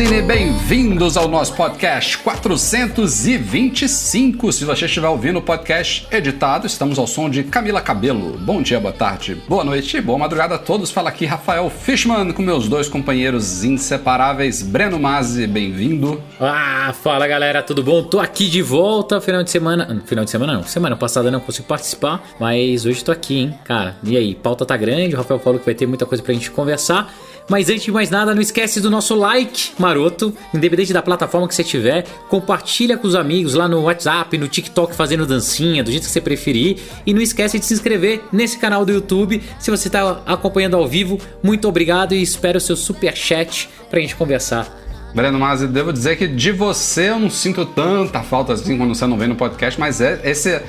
Magazine, bem-vindos ao nosso podcast 425. Se você estiver ouvindo o podcast editado, estamos ao som de Camila Cabelo. Bom dia, boa tarde, boa noite boa madrugada a todos. Fala aqui Rafael Fishman com meus dois companheiros inseparáveis, Breno Mazzi, bem-vindo. Ah, fala galera, tudo bom? Tô aqui de volta, final de semana. ah, Final de semana não, semana passada não consegui participar, mas hoje tô aqui, hein, cara. E aí, pauta tá grande, o Rafael falou que vai ter muita coisa pra gente conversar. Mas antes de mais nada, não esquece do nosso like maroto, independente da plataforma que você tiver. Compartilha com os amigos lá no WhatsApp, no TikTok, fazendo dancinha, do jeito que você preferir. E não esquece de se inscrever nesse canal do YouTube. Se você tá acompanhando ao vivo, muito obrigado e espero o seu super chat pra gente conversar. Breno Mazzi, devo dizer que de você eu não sinto tanta falta assim quando você não vem no podcast, mas é esse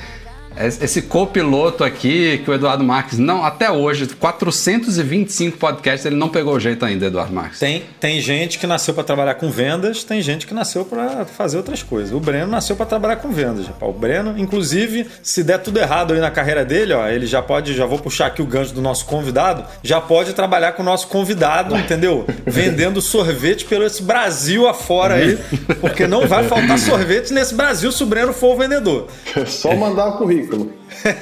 esse copiloto aqui que o Eduardo Marques não até hoje 425 podcasts ele não pegou o jeito ainda Eduardo Marques. Tem, tem gente que nasceu para trabalhar com vendas, tem gente que nasceu para fazer outras coisas. O Breno nasceu para trabalhar com vendas. rapaz. O Breno, inclusive, se der tudo errado aí na carreira dele, ó, ele já pode, já vou puxar aqui o gancho do nosso convidado, já pode trabalhar com o nosso convidado, entendeu? Vendendo sorvete pelo esse Brasil afora aí, porque não vai faltar sorvete nesse Brasil se o Breno for o vendedor. É só mandar o currículo.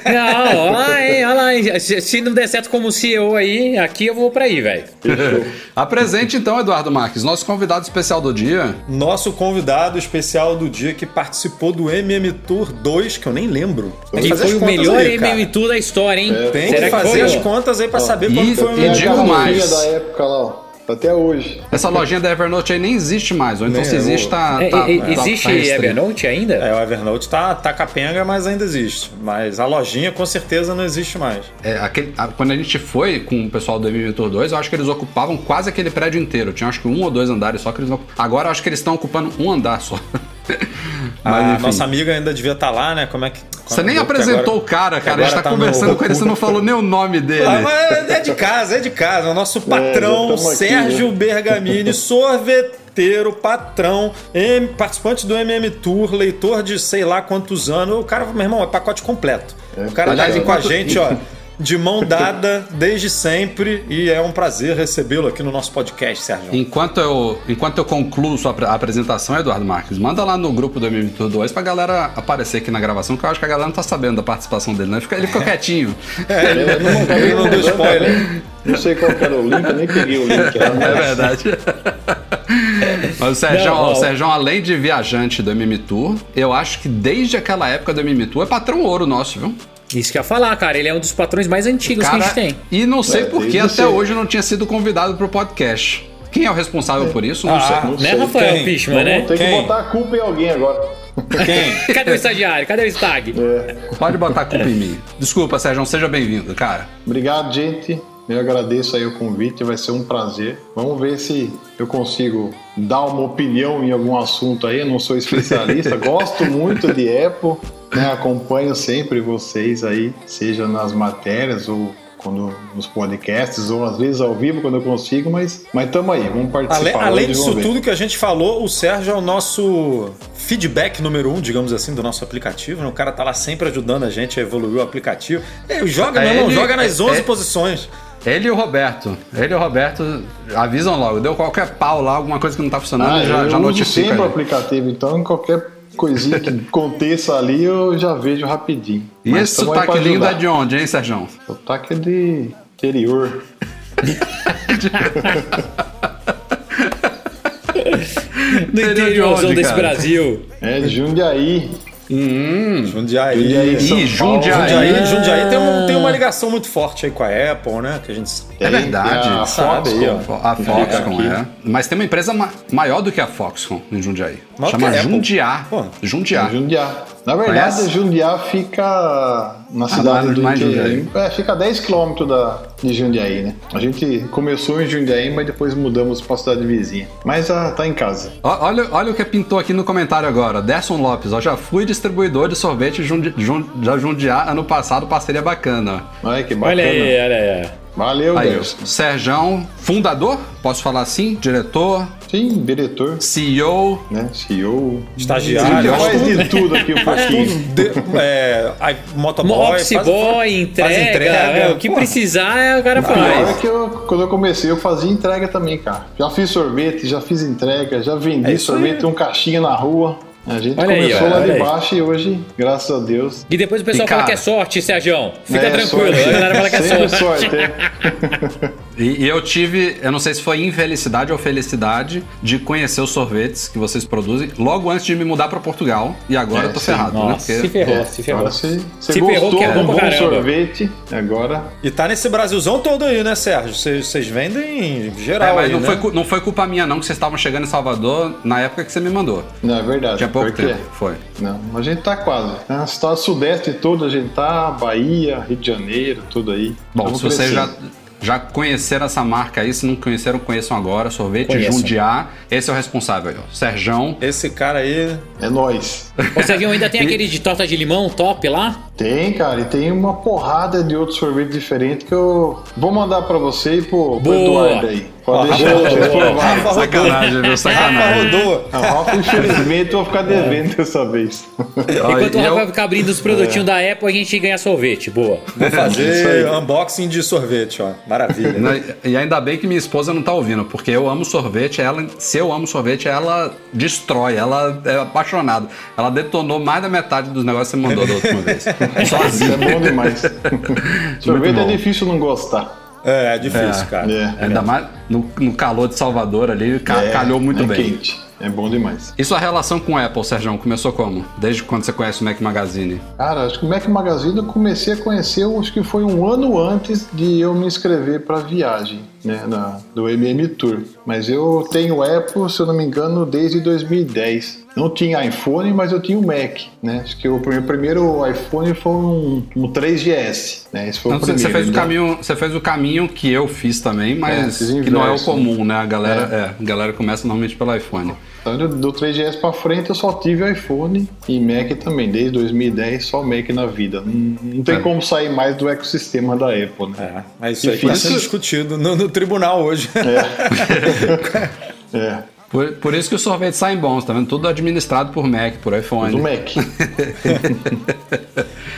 Não, olha lá, hein, olha lá, hein. Se, se não der certo como CEO aí, aqui eu vou pra aí, velho. Apresente então Eduardo Marques, nosso convidado especial do dia. Nosso convidado especial do dia que participou do MM Tour 2, que eu nem lembro. Tem que E foi o melhor aí. MM Tour da história, hein? Tem Será que fazer foi, as contas aí pra saber e- foi o e melhor. digo mais. da época lá, ó. Até hoje. Essa lojinha da Evernote aí nem existe mais, ou então Nem, se existe tá, É, tá- é, tá- existe tá. Evernote ainda? É, o Evernote tá, tá capenga, mas ainda existe. Mas a lojinha com certeza não existe mais. É, aquele- a- quando a gente foi com o pessoal do Tour 2, eu acho que eles ocupavam quase aquele prédio inteiro. Tinha acho que um ou dois andares só que eles não... Agora eu acho que eles estão ocupando um andar só. Mas, a enfim. nossa amiga ainda devia estar lá, né? Como é que. Você nem apresentou agora- o cara, cara. A gente tá tá conversando com ele, você não falou nem o nome dele. Ah, mas é de casa, é de casa. O nosso patrão, já tamo aqui, Sérgio né? Bergamini, sorveteiro, patrão, M- participante do MM Tour, leitor de sei lá quantos anos. O cara, meu irmão, é pacote completo. o cara tá Aliás, aqui com a gente, ó. De mão dada desde sempre e é um prazer recebê-lo aqui no nosso podcast, Sérgio. Enquanto eu, enquanto eu concluo sua apre- apresentação, Eduardo Marques, manda lá no grupo do MM Tour 2 pra galera aparecer aqui na gravação, que eu acho que a galera não tá sabendo da participação dele, né? Ele fica- Ele ficou quietinho. É, ele, ele não, ele não deu spoiler. Não sei qual que era o link, eu nem peguei o link lá. É mas- verdade. Mas o Sérgio, o Sérgio, além de viajante do MM Tour, eu acho que desde aquela época do MM Tour é patrão ouro nosso, viu? Isso que eu ia falar, cara. Ele é um dos patrões mais antigos que a gente tem. E não sei É, por que até hoje não tinha sido convidado pro podcast. Quem é o responsável por isso? Não Ah, sei. Não Né, sei. Rafael quem? Fishman, né? Tem que botar a culpa em alguém agora. Quem? Cadê o estagiário? Cadê o stag? Pode botar a culpa em mim. Desculpa, Sérgio, seja bem-vindo, cara. Obrigado, gente. Eu agradeço aí o convite, vai ser um prazer. Vamos ver se eu consigo dar uma opinião em algum assunto aí. Eu não sou especialista, gosto muito de Apple, né? acompanho sempre vocês aí, seja nas matérias ou quando nos podcasts, ou às vezes ao vivo quando eu consigo, mas mas tamo aí, vamos participar. Além, além disso tudo que a gente falou, o Sérgio é o nosso feedback número um, digamos assim, do nosso aplicativo. né? O cara tá lá sempre ajudando a gente a evoluir o aplicativo. É, joga, É, meu irmão, ele- joga nas é- 11 é- posições. Ele e o Roberto. Ele e o Roberto avisam logo. Deu qualquer pau lá, alguma coisa que não tá funcionando, Ah, já, eu já uso notifica. sempre o aplicativo, então qualquer coisinha que aconteça ali eu já vejo rapidinho. E Mas esse sotaque lindo é de onde, hein, Sérgio? Sotaque é de interior. Do de interiorzão desse? Brasil. É de Jundiaí. Jundiaí. Jundiaí. Jundiaí. Jundiaí, Jundiaí tem, um- tem uma ligação muito forte aí com a Apple, né? Que a gente É verdade. a sabe aí, ó. Foxconn. A Foxconn, é. Mas tem uma empresa ma- maior do que a Foxconn em Jundiaí. Chama a. Jundiá. Pô. Jundiá. Jundiá. Na verdade, Conhece? Jundiá fica na cidade mais- do mais Jundiaí. É, fica a 10 km da, de Jundiaí, né? A gente começou em Jundiaí, mas depois mudamos pra cidade vizinha. Mas ah, tá em casa. Ó, Olha, olha o que pintou aqui no comentário agora. Derson Lopes, ó, já fui distribuidor de sorvete Jundi, Jun- da Jundiá ano passado, parceria bacana. Olha que bacana. Olha aí, olha aí. Valeu, Aí, Deus. Serjão, fundador, posso falar assim? Diretor, Sim, diretor, CEO, né? CEO. Estagiário, faz faz de tudo aqui um faz pouquinho. De, é, aí, motoboy, Office faz- boy, faz entrega, é, o que Pô, precisar é o cara Pior é faz. que eu, quando eu comecei, eu fazia entrega também, cara. Já fiz sorvete, já fiz entrega, já vendi É sorvete, aí. um caixinha na rua. A gente Olha aí, começou ó, lá de aí. baixo e hoje, graças a Deus. E depois o pessoal E, fala cara, que é sorte, Sérgio. Fica é tranquilo, sorte. a galera fala que é Sempre sorte. sorte, é. E, e eu tive, eu não sei se foi infelicidade ou felicidade, de conhecer os sorvetes que vocês produzem logo antes de me mudar pra Portugal. E agora É, eu tô sim. ferrado, né? Nossa, se Porque ferrou, É, se ferrou. Agora você, você Se gostou ferrou que é um bom caramba. sorvete, agora... E tá nesse Brasilzão todo aí, né, Sérgio? Vocês vocês vendem em É, geral mas aí, não, né? foi, não foi culpa minha, não, que vocês estavam chegando em Salvador na época que você me mandou. Não, é verdade. Tinha pouco porque- tempo. Foi. Não, a gente tá quase. Né? Estado sudeste todo, a gente tá, Bahia, Rio de Janeiro, tudo aí. Bom, se vocês já. Já conheceram essa marca aí, se não conheceram, conheçam agora. Sorvete. Jundiá. Esse é o responsável aí, ó. Serjão. Esse cara aí... É nóis. Ô, Sérgio, ainda tem aquele de torta de limão top lá? Tem, cara, e tem uma porrada de outros sorvetes diferentes que eu vou mandar pra você e pro, pro Boa. Eduardo aí. Pode deixar vocês provarem. Rafa rodou. Sacanagem, viu? Rafa Sacanagem. rodou. A Rafa, infelizmente, eu vou ficar devendo dessa vez. Enquanto o e eu- Rafael fica abrindo os produtinhos da Apple, a gente ganha sorvete. Boa. Vou Isso fazer aí. unboxing de sorvete, ó. Maravilha. Né? E ainda bem que minha esposa não tá ouvindo, porque eu amo sorvete, ela, se eu amo sorvete, ela destrói, ela é apaixonada. Ela detonou mais da metade dos negócios que você mandou da última vez. Isso Sozinha. é bom demais. Sorvete é difícil não gostar. É, é difícil, cara. É. Ainda mais no, no calor de Salvador ali, ca- É, calhou muito é bem. quente. É bom demais. E sua relação com o Apple, Sérgio, começou como? Desde quando você conhece o Mac Magazine? Cara, acho que o Mac Magazine eu comecei a conhecer, acho que foi um ano antes de eu me inscrever para viagem, né, na, do MM Tour. Mas eu tenho Apple, se eu não me engano, desde 2010. Não tinha iPhone, mas eu tinha o Mac, né? Acho que o meu primeiro iPhone foi um, um 3GS, né? Esse foi Então, o primeiro. você fez o Então, caminho, você fez o caminho que eu fiz também, mas fiz que não é o comum, né? A galera, é. a galera começa normalmente pelo iPhone. Então, do- do 3GS para frente eu só tive iPhone e Mac também. Desde 2010 só Mac na vida. Não, não tem É. como sair mais do ecossistema da Apple, né? É, mas isso aí está Difícil. sendo discutido no, no tribunal hoje. É, Por, por isso que os sorvetes saem bons, tá vendo? Tudo administrado por Mac, por iPhone. do Mac.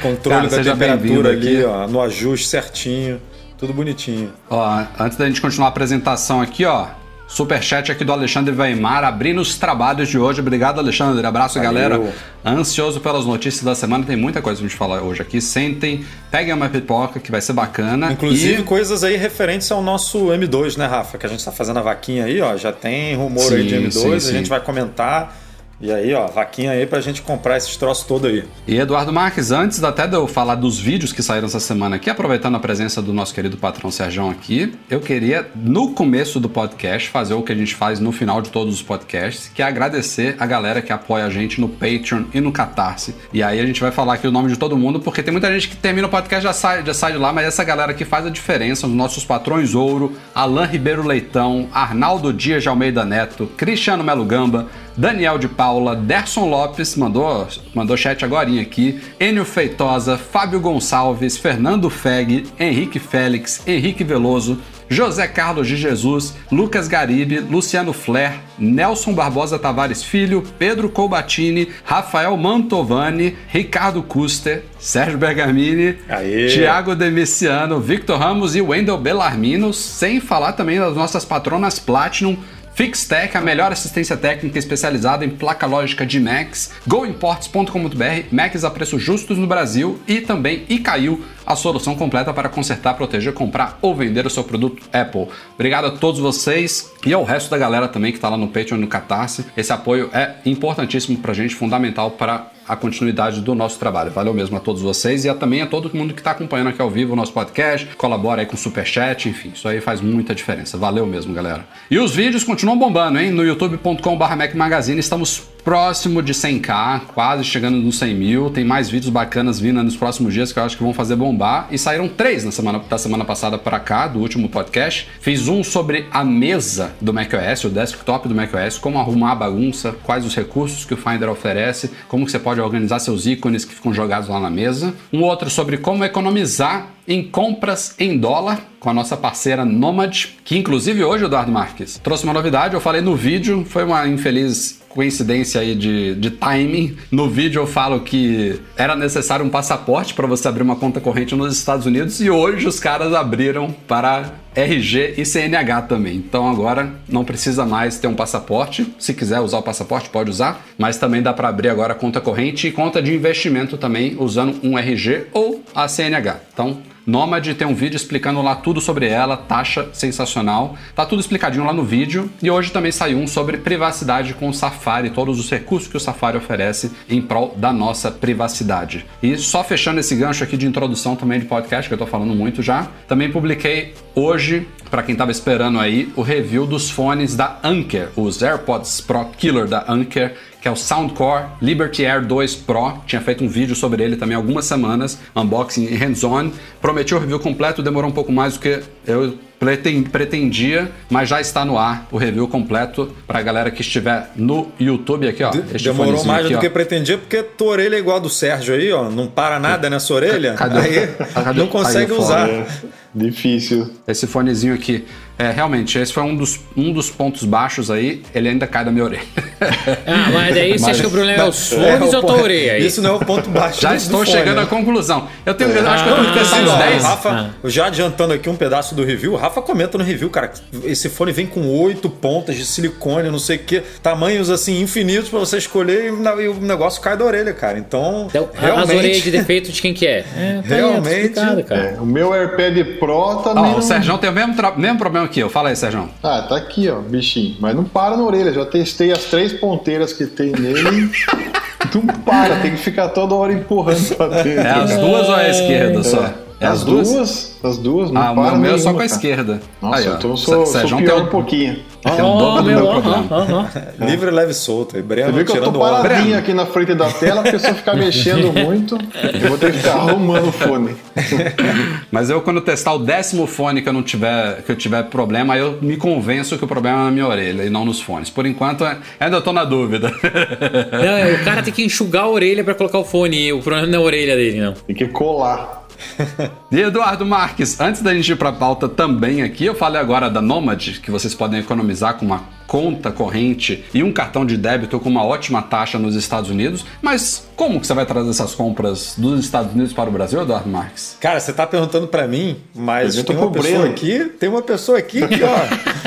Controle Cara, da temperatura ali, aqui. ó, no ajuste certinho. Tudo bonitinho. Ó, antes da gente continuar a apresentação aqui, ó. Superchat aqui do Alexandre Weimar, abrindo os trabalhos de hoje. Obrigado, Alexandre. Abraço, Valeu. galera. Ansioso pelas notícias da semana. Tem muita coisa pra gente falar hoje aqui. Sentem, peguem uma pipoca que vai ser bacana. Inclusive E- coisas aí referentes ao nosso M2, né, Rafa? Que a gente tá fazendo a vaquinha aí, ó. Já tem rumor aí de Sim, M2, sim, a sim. gente vai comentar. E aí, ó, vaquinha aí pra gente comprar esses troços todo aí. E Eduardo Marques, antes até de eu falar dos vídeos que saíram essa semana aqui, aproveitando a presença do nosso querido patrão Sérgio aqui, eu queria, no começo do podcast, fazer o que a gente faz no final de todos os podcasts, que é agradecer a galera que apoia a gente no Patreon e no Catarse. E aí a gente vai falar aqui o nome de todo mundo, porque tem muita gente que termina o podcast já sai, já sai de lá, mas essa galera que faz a diferença, os nossos patrões ouro, Alain Ribeiro Leitão, Arnaldo Dias de Almeida Neto, Cristiano Melo Gamba, Daniel de Paula, Derson Lopes, mandou, mandou chat agora aqui, Enio Feitosa, Fábio Gonçalves, Fernando Feg, Henrique Félix, Henrique Veloso, José Carlos de Jesus, Lucas Garibe, Luciano Flair, Nelson Barbosa Tavares Filho, Pedro Colbatini, Rafael Mantovani, Ricardo Custer, Sérgio Bergamini, Aê. Tiago Demiciano, Victor Ramos e Wendel Bellarmino, sem falar também das nossas patronas Platinum, Fixtech, a melhor assistência técnica especializada em placa lógica de Macs, goimports.com.br, Macs a preços justos no Brasil e também Icaiu, a solução completa para consertar, proteger, comprar ou vender o seu produto Apple. Obrigado a todos vocês e ao resto da galera também que está lá no Patreon e no Catarse. Esse apoio é importantíssimo para a gente, fundamental para a continuidade do nosso trabalho. Valeu mesmo a todos vocês e a, também a todo mundo que está acompanhando aqui ao vivo o nosso podcast, colabora aí com o Superchat, enfim, isso aí faz muita diferença. Valeu mesmo, galera. E os vídeos continuam bombando, hein? No youtube.com.br Magazine estamos próximo de 100k, quase chegando nos 100 mil. Tem mais vídeos bacanas vindo nos próximos dias que eu acho que vão fazer bombar. E saíram três na semana, da semana passada para cá, do último podcast. Fiz um sobre a mesa do macOS, o desktop do macOS, como arrumar a bagunça, quais os recursos que o Finder oferece, como que você pode organizar seus ícones que ficam jogados lá na mesa. Um outro sobre como economizar em compras em dólar com a nossa parceira Nomad, que inclusive hoje, Eduardo Marques, trouxe uma novidade. Eu falei no vídeo, foi uma infeliz coincidência aí de, de timing. No vídeo eu falo que era necessário um passaporte para você abrir uma conta corrente nos Estados Unidos e hoje os caras abriram para RG e CNH também. Então agora não precisa mais ter um passaporte. Se quiser usar o passaporte, pode usar, mas também dá para abrir agora conta corrente e conta de investimento também usando um RG ou a CNH. Então Nomad tem um vídeo explicando lá tudo sobre ela, taxa sensacional. Tá tudo explicadinho lá no vídeo. E hoje também saiu um sobre privacidade com o Safari, todos os recursos que o Safari oferece em prol da nossa privacidade. E só fechando esse gancho aqui de introdução também de podcast, que eu tô falando muito já, também publiquei hoje, para quem tava esperando aí, o review dos fones da Anker, os AirPods Pro Killer da Anker que é o Soundcore Liberty Air 2 Pro. Tinha feito um vídeo sobre ele também há algumas semanas, unboxing e hands-on. Prometi o review completo, demorou um pouco mais do que eu pretendia, mas já está no ar o review completo para a galera que estiver no YouTube aqui, ó. Demorou mais aqui, do ó. que pretendia, porque tua orelha é igual a do Sérgio aí, ó. Não para nada nessa orelha. Cadê? Aí, cadê? não consegue aí, usar. É difícil. Esse fonezinho aqui. É, realmente, esse foi um dos, um dos pontos baixos aí, ele ainda cai da minha orelha. Ah, mas daí você acha que o problema é os fones é, ou a tua orelha? Isso não é o ponto baixo Já estou chegando à conclusão. Eu, tenho, é. eu acho que eu tenho que pensar uns 10. Rafa, ah. já adiantando aqui um pedaço do review, o Rafa comenta no review, cara, esse fone vem com oito pontas de silicone, não sei o que, tamanhos assim infinitos para você escolher e o negócio cai da orelha, cara. Então, então realmente... As orelhas de defeito de quem que é? é tá realmente. É, o meu AirPad Pro também. Ah, não... O Sérgio tem o mesmo, mesmo problema eu. Fala aí, Sérgio. Ah, tá aqui, ó, bichinho. Mas não para na orelha. Já testei as três ponteiras que tem nele. não para, tem que ficar toda hora empurrando pra dentro. É as duas ou a esquerda só? É as, as duas? duas? As duas, não ah, para o meu é só com a esquerda. Nossa, Aí, então eu sou, sou pior um... um pouquinho. Tem um dobro do meu problema. Livre, leve e solto. E Breno Você vê que eu tô paradinho aqui na frente da tela, porque se eu ficar mexendo muito, eu vou ter que ficar arrumando o fone. Mas eu, quando testar o décimo fone que eu não tiver, que eu tiver problema, eu me convenço que o problema é na minha orelha e não nos fones. Por enquanto, ainda tô na dúvida. Não, o cara tem que enxugar a orelha para colocar o fone. O problema não é a orelha dele, não. Tem que colar. E Eduardo Marques, antes da gente ir para a pauta também aqui, eu falei agora da Nomad, que vocês podem economizar com uma conta corrente e um cartão de débito com uma ótima taxa nos Estados Unidos. Mas como que você vai trazer essas compras dos Estados Unidos para o Brasil, Eduardo Marques? Cara, você está perguntando para mim, mas tem uma pessoa aqui, tem uma pessoa aqui que, ó,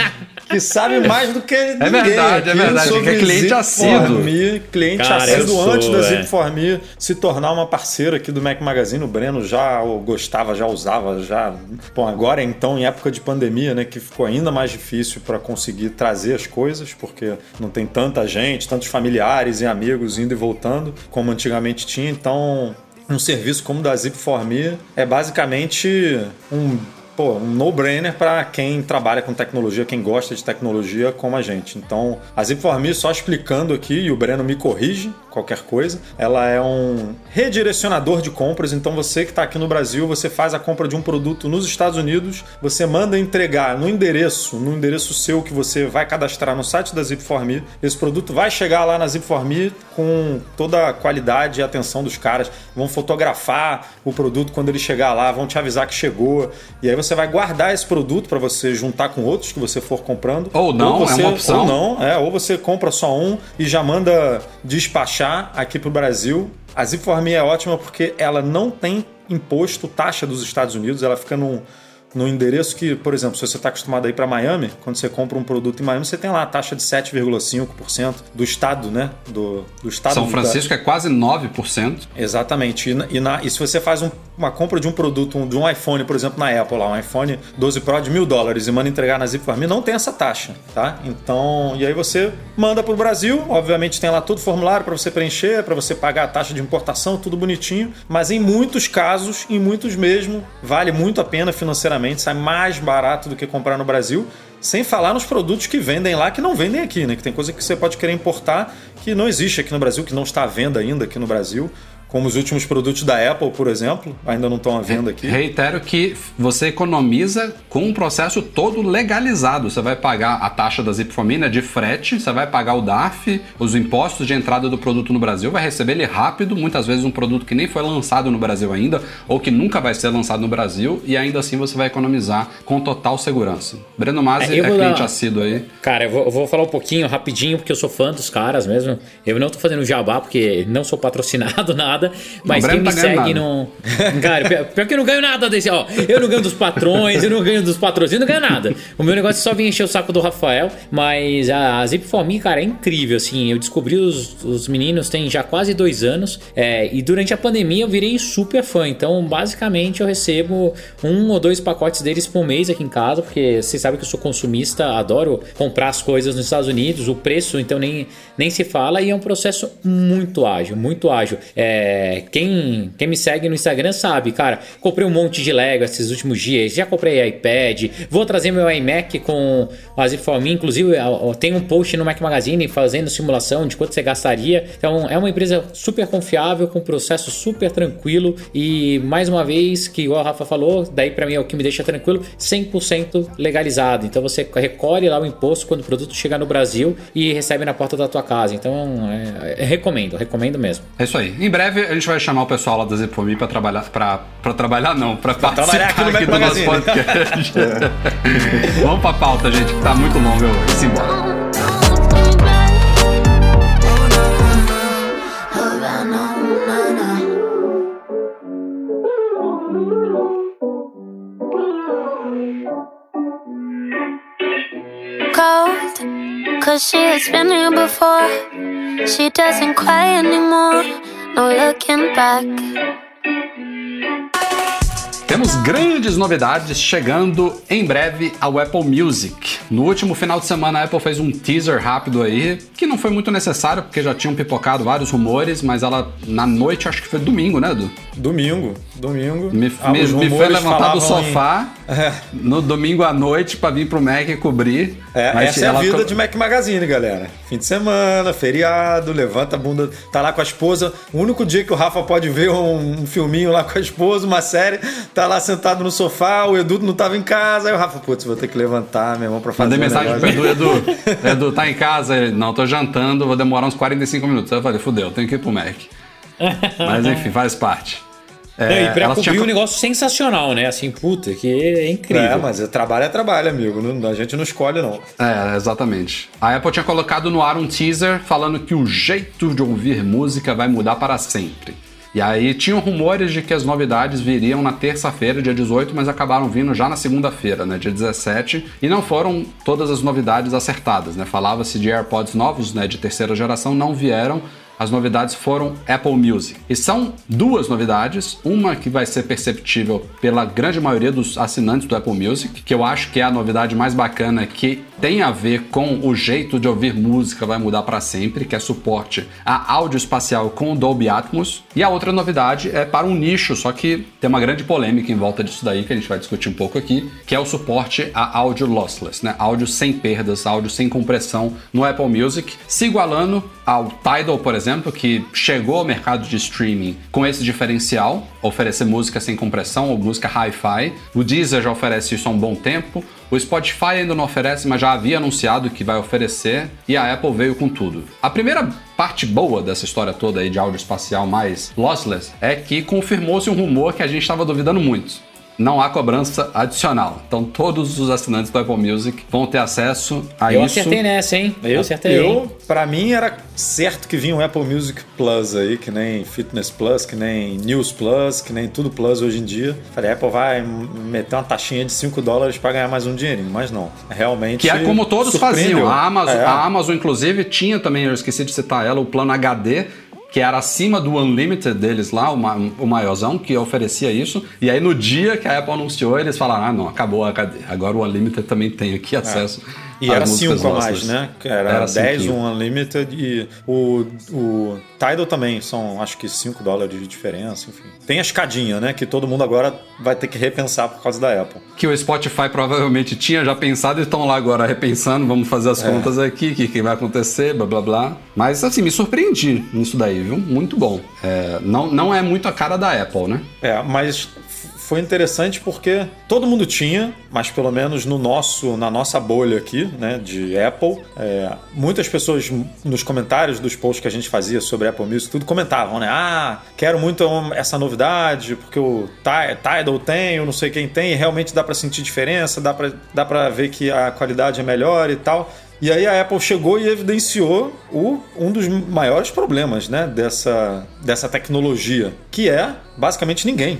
que sabe mais do que é ninguém. É verdade, é verdade. Que é cliente assíduo. Cliente Cara, assíduo antes da é. Zipforme se tornar uma parceira aqui do Mac Magazine. O Breno já gostava, já usava, já. Bom, agora então, em época de pandemia, né, que ficou ainda mais difícil para conseguir trazer as coisas, porque não tem tanta gente, tantos familiares e amigos indo e voltando como antigamente tinha. Então, um serviço como o da Zip4Me é basicamente um pô, um no-brainer para quem trabalha com tecnologia, quem gosta de tecnologia como a gente. Então, a Zip4Me, só explicando aqui, e o Breno me corrige qualquer coisa, ela é um redirecionador de compras. Então, você que está aqui no Brasil, você faz a compra de um produto nos Estados Unidos, você manda entregar no endereço, no endereço seu que você vai cadastrar no site da Zip4Me. Esse produto vai chegar lá na Zip4Me com toda a qualidade e atenção dos caras. Vão fotografar o produto quando ele chegar lá, vão te avisar que chegou. E aí você você vai guardar esse produto para você juntar com outros que você for comprando. Ou não, ou você, é uma opção. Ou não, é, ou você compra só um e já manda despachar aqui para o Brasil. A Zipforme é ótima porque ela não tem imposto, taxa dos Estados Unidos, ela fica num, no endereço que, por exemplo, se você está acostumado a ir para Miami, quando você compra um produto em Miami, você tem lá a taxa de 7,5% do estado, né? Do, do estado São Francisco da... é quase 9%. Exatamente. E, na, e, na, e se você faz um, uma compra de um produto, um, de um iPhone, por exemplo, na Apple, lá, um iPhone 12 Pro de mil dólares e manda entregar na Zip Farm, não tem essa taxa, tá? Então, e aí você manda para o Brasil, obviamente tem lá todo o formulário para você preencher, para você pagar a taxa de importação, tudo bonitinho, mas em muitos casos, em muitos mesmo, vale muito a pena financeiramente, sai mais barato do que comprar no Brasil. Sem falar nos produtos que vendem lá que não vendem aqui, né? Que tem coisa que você pode querer importar que não existe aqui no Brasil, que não está à venda ainda aqui no Brasil como os últimos produtos da Apple, por exemplo, ainda não estão à venda aqui. Reitero que você economiza com um processo todo legalizado. Você vai pagar a taxa da Zipfomina de frete, você vai pagar o DARF, os impostos de entrada do produto no Brasil, vai receber ele rápido, muitas vezes um produto que nem foi lançado no Brasil ainda, ou que nunca vai ser lançado no Brasil, e ainda assim você vai economizar com total segurança. Breno Masi é, é cliente dar... assíduo aí. Cara, eu vou, eu vou, falar um pouquinho, rapidinho, porque eu sou fã dos caras mesmo. Eu não tô fazendo jabá, porque não sou patrocinado, nada nada, mas quem me tá segue não. Cara, pior que eu não ganho nada desse, ó. Eu não ganho dos patrões, eu não ganho dos patrocínios, eu não ganho nada. O meu negócio é só vir encher o saco do Rafael, mas a, a Zip for Me, cara, é incrível, assim. Eu descobri os, os meninos tem já quase dois anos, é, e durante a pandemia eu virei super fã. Então, basicamente, eu recebo um ou dois pacotes deles por mês aqui em casa, porque vocês sabem que eu sou consumista, adoro comprar as coisas nos Estados Unidos, o preço, então nem, nem se fala, e é um processo muito ágil, muito ágil. É, é, quem, quem me segue no Instagram sabe, cara, comprei um monte de Lego esses últimos dias, já comprei iPad, vou trazer meu iMac com as informações, inclusive tem um post no Mac Magazine fazendo simulação de quanto você gastaria. Então é uma empresa super confiável, com processo super tranquilo e mais uma vez, que igual a Rafa falou, daí para mim é o que me deixa tranquilo, 100% legalizado. Então você recolhe lá o imposto quando o produto chegar no Brasil e recebe na porta da tua casa. Então é, é, recomendo, recomendo mesmo. É isso aí. Em breve breve a gente vai chamar o pessoal lá da Zipomi para trabalhar, para trabalhar não, para participar aqui, aqui do nosso podcast. é. Vamos pra pauta, gente, que tá muito longo hoje. Simbora. Cold, cause she has been here before. She doesn't cry anymore. No looking back. Temos grandes novidades chegando em breve ao Apple Music. No último final de semana, a Apple fez um teaser rápido aí, que não foi muito necessário, porque já tinham pipocado vários rumores, mas ela, na noite, acho que foi domingo, né, Edu? Domingo, domingo. Me, ah, me, me foi levantar do sofá em... É. no domingo à noite para vir pro Mac e cobrir. É, essa é a vida de Mac Magazine, galera. Fim de semana, feriado, levanta a bunda, tá lá com a esposa. O único dia que o Rafa pode ver um, um filminho lá com a esposa, uma série, tá lá sentado no sofá, o Edu não tava em casa. Aí o Rafa, putz, vou ter que levantar, meu irmão, pra fazer Mandei mensagem pro Edu, Edu, Edu, tá em casa? Ele, não, tô jantando, vou demorar uns 45 minutos. Eu falei, fudeu, tenho que ir pro Mac. Mas enfim, faz parte. É, e pra cobrir tinha... um negócio sensacional, né? Assim, puta, que é incrível. É, mas é trabalho é trabalho, amigo. Não, a gente não escolhe, não. É, exatamente. A Apple tinha colocado no ar um teaser falando que o jeito de ouvir música vai mudar para sempre. E aí tinham rumores de que as novidades viriam na terça-feira, dia 18, mas acabaram vindo já na segunda-feira, né, dia 17, e não foram todas as novidades acertadas, né? Falava-se de AirPods novos, né, de terceira geração, não vieram, as novidades foram Apple Music. E são duas novidades, uma que vai ser perceptível pela grande maioria dos assinantes do Apple Music, que eu acho que é a novidade mais bacana que tem a ver com o jeito de ouvir música vai mudar para sempre, que é suporte a áudio espacial com Dolby Atmos. E a outra novidade é para um nicho, só que tem uma grande polêmica em volta disso daí que a gente vai discutir um pouco aqui, que é o suporte a áudio lossless, né? Áudio sem perdas, áudio sem compressão no Apple Music, se igualando ao Tidal, por exemplo, que chegou ao mercado de streaming com esse diferencial, oferecer música sem compressão ou música hi-fi. O Deezer já oferece isso há um bom tempo. O Spotify ainda não oferece, mas já havia anunciado que vai oferecer e a Apple veio com tudo. A primeira parte boa dessa história toda aí de áudio espacial mais lossless é que confirmou-se um rumor que a gente estava duvidando muito não há cobrança adicional. Então todos os assinantes do Apple Music vão ter acesso a eu isso. acertei nessa, hein? Eu, acertei. Eu, pra mim, era certo que vinha um Apple Music Plus aí, que nem Fitness Plus, que nem News Plus, que nem tudo Plus hoje em dia. Falei, a Apple vai meter uma taxinha de 5 dólares pra ganhar mais um dinheirinho, mas não. Realmente. Que é como todos surpreendeu. faziam. A Amazon, É. a Amazon, inclusive, tinha também, eu esqueci de citar ela, o plano HD, que era acima do Unlimited deles lá, o, ma- o maiorzão, que oferecia isso. E aí, no dia que a Apple anunciou, eles falaram: ah, não, acabou a HD. Agora o Unlimited também tem aqui acesso. E era músicas 5 a mais, né? Era, Era 10 cinquinho. um Unlimited e o, o Tidal também são acho que 5 dólares de diferença, enfim. Tem a escadinha, né? Que todo mundo agora vai ter que repensar por causa da Apple. Que o Spotify provavelmente tinha já pensado e estão lá agora repensando, vamos fazer É. as contas aqui, o que, que vai acontecer, blá blá blá. Mas assim, me surpreendi nisso daí, viu? Muito bom. É, não, não é muito a cara da Apple, né? É, mas foi interessante porque todo mundo tinha, mas pelo menos no nosso, na nossa bolha aqui, né, de Apple, é, muitas pessoas nos comentários dos posts que a gente fazia sobre Apple Music, tudo comentavam, né? Ah, quero muito essa novidade, porque o Ti- Tidal tem, eu não sei quem tem, e realmente dá pra sentir diferença, dá pra, dá pra ver que a qualidade é melhor e tal. E aí a Apple chegou e evidenciou o, um dos maiores problemas né, dessa, dessa tecnologia, que é basicamente ninguém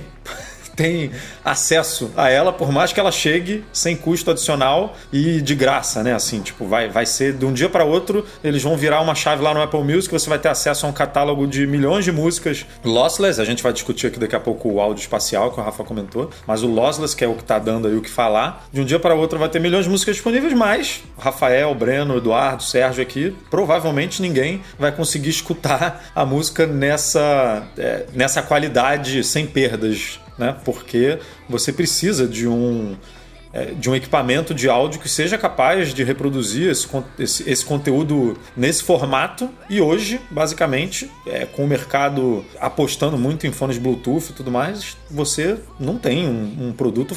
tem acesso a ela, por mais que ela chegue sem custo adicional e de graça, né? Assim, tipo, vai, vai ser de um dia para outro, eles vão virar uma chave lá no Apple Music, você vai ter acesso a um catálogo de milhões de músicas lossless. A gente vai discutir aqui daqui a pouco o áudio espacial que o Rafa comentou, mas o lossless, que é o que tá dando aí o que falar, de um dia para outro vai ter milhões de músicas disponíveis, mas Rafael, Breno, Eduardo, Sérgio aqui, provavelmente ninguém vai conseguir escutar a música nessa, é, nessa qualidade sem perdas né? Porque você precisa de um é, de um equipamento de áudio que seja capaz de reproduzir esse, esse, esse conteúdo nesse formato. E hoje, basicamente, é, com o mercado apostando muito em fones Bluetooth e tudo mais, você não tem um, um produto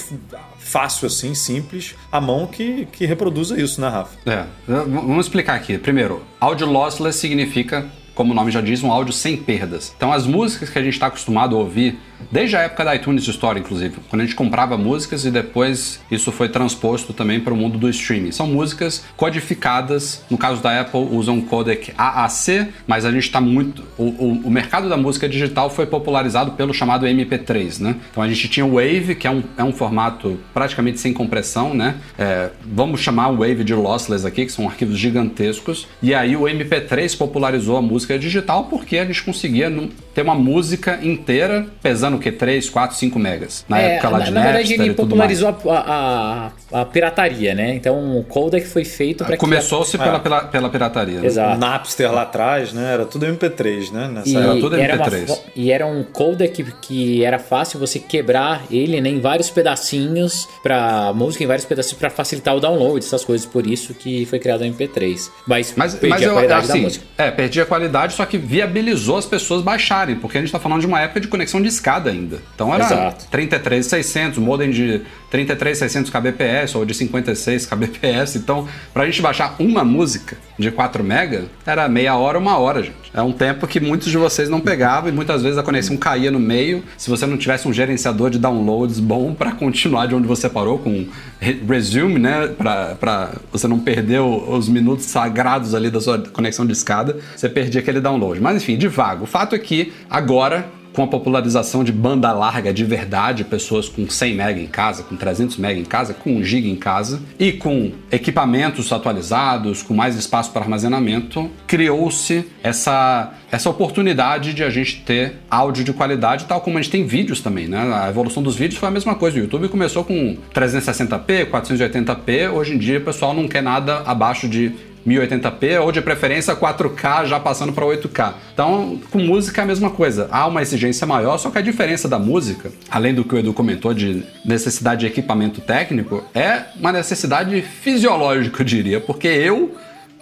fácil assim, simples, à mão que, que reproduza isso, né, Rafa? É, vamos explicar aqui. Primeiro, áudio lossless significa, como o nome já diz, um áudio sem perdas. Então, as músicas que a gente está acostumado a ouvir, desde a época da iTunes Store, inclusive, quando a gente comprava músicas e depois isso foi transposto também para o mundo do streaming. São músicas codificadas, no caso da Apple, usam um codec AAC, mas a gente está muito. O, o, o mercado da música digital foi popularizado pelo chamado MP3, né? Então a gente tinha o Wave, que é um, é um formato praticamente sem compressão, né? É, vamos chamar o Wave de lossless aqui, que são arquivos gigantescos. E aí o MP3 popularizou a música digital porque a gente conseguia ter uma música inteira pesando o que? 3, 4, 5 megas. Na É, época lá na, de na verdade, Napster ele popularizou a, a, a pirataria, né? Então o codec foi feito para Começou-se É. pela, pela, pela pirataria. né? Exato. O Napster lá atrás, né? Era tudo MP3, né? Nessa E Era tudo era, uma MP3. e era um codec que era fácil você quebrar ele né, em vários pedacinhos para música, em vários pedacinhos para facilitar o download, essas coisas. Por isso que foi criado o MP3. Mas, Mas, perdi mas a eu, qualidade da assim, música. é, perdi a qualidade, só que viabilizou as pessoas baixarem, porque a gente tá falando de uma época de conexão de escada ainda. Então era Exato. 33,600, modem de 33,600 kbps ou de 56 kbps. Então, pra gente baixar uma música de 4 mega, era meia hora, uma hora, gente. É um tempo que muitos de vocês não pegavam e muitas vezes a conexão caía no meio. Se você não tivesse um gerenciador de downloads bom pra continuar de onde você parou com re- resume, né, pra você não perder os minutos sagrados ali da sua conexão de escada, você perdia aquele download. Mas enfim, de vago. O fato é que agora com a popularização de banda larga de verdade, pessoas com 100 MB em casa, com 300 MB em casa, com 1 GB em casa e com equipamentos atualizados, com mais espaço para armazenamento, criou-se essa, essa oportunidade de a gente ter áudio de qualidade, tal como a gente tem vídeos também, né? A evolução dos vídeos foi a mesma coisa. O YouTube começou com 360p, 480p, hoje em dia o pessoal não quer nada abaixo de 1080p ou de preferência 4K já passando para 8K. Então, com música é a mesma coisa. Há uma exigência maior, só que a diferença da música, além do que o Edu comentou de necessidade de equipamento técnico, é uma necessidade fisiológica, eu diria, porque eu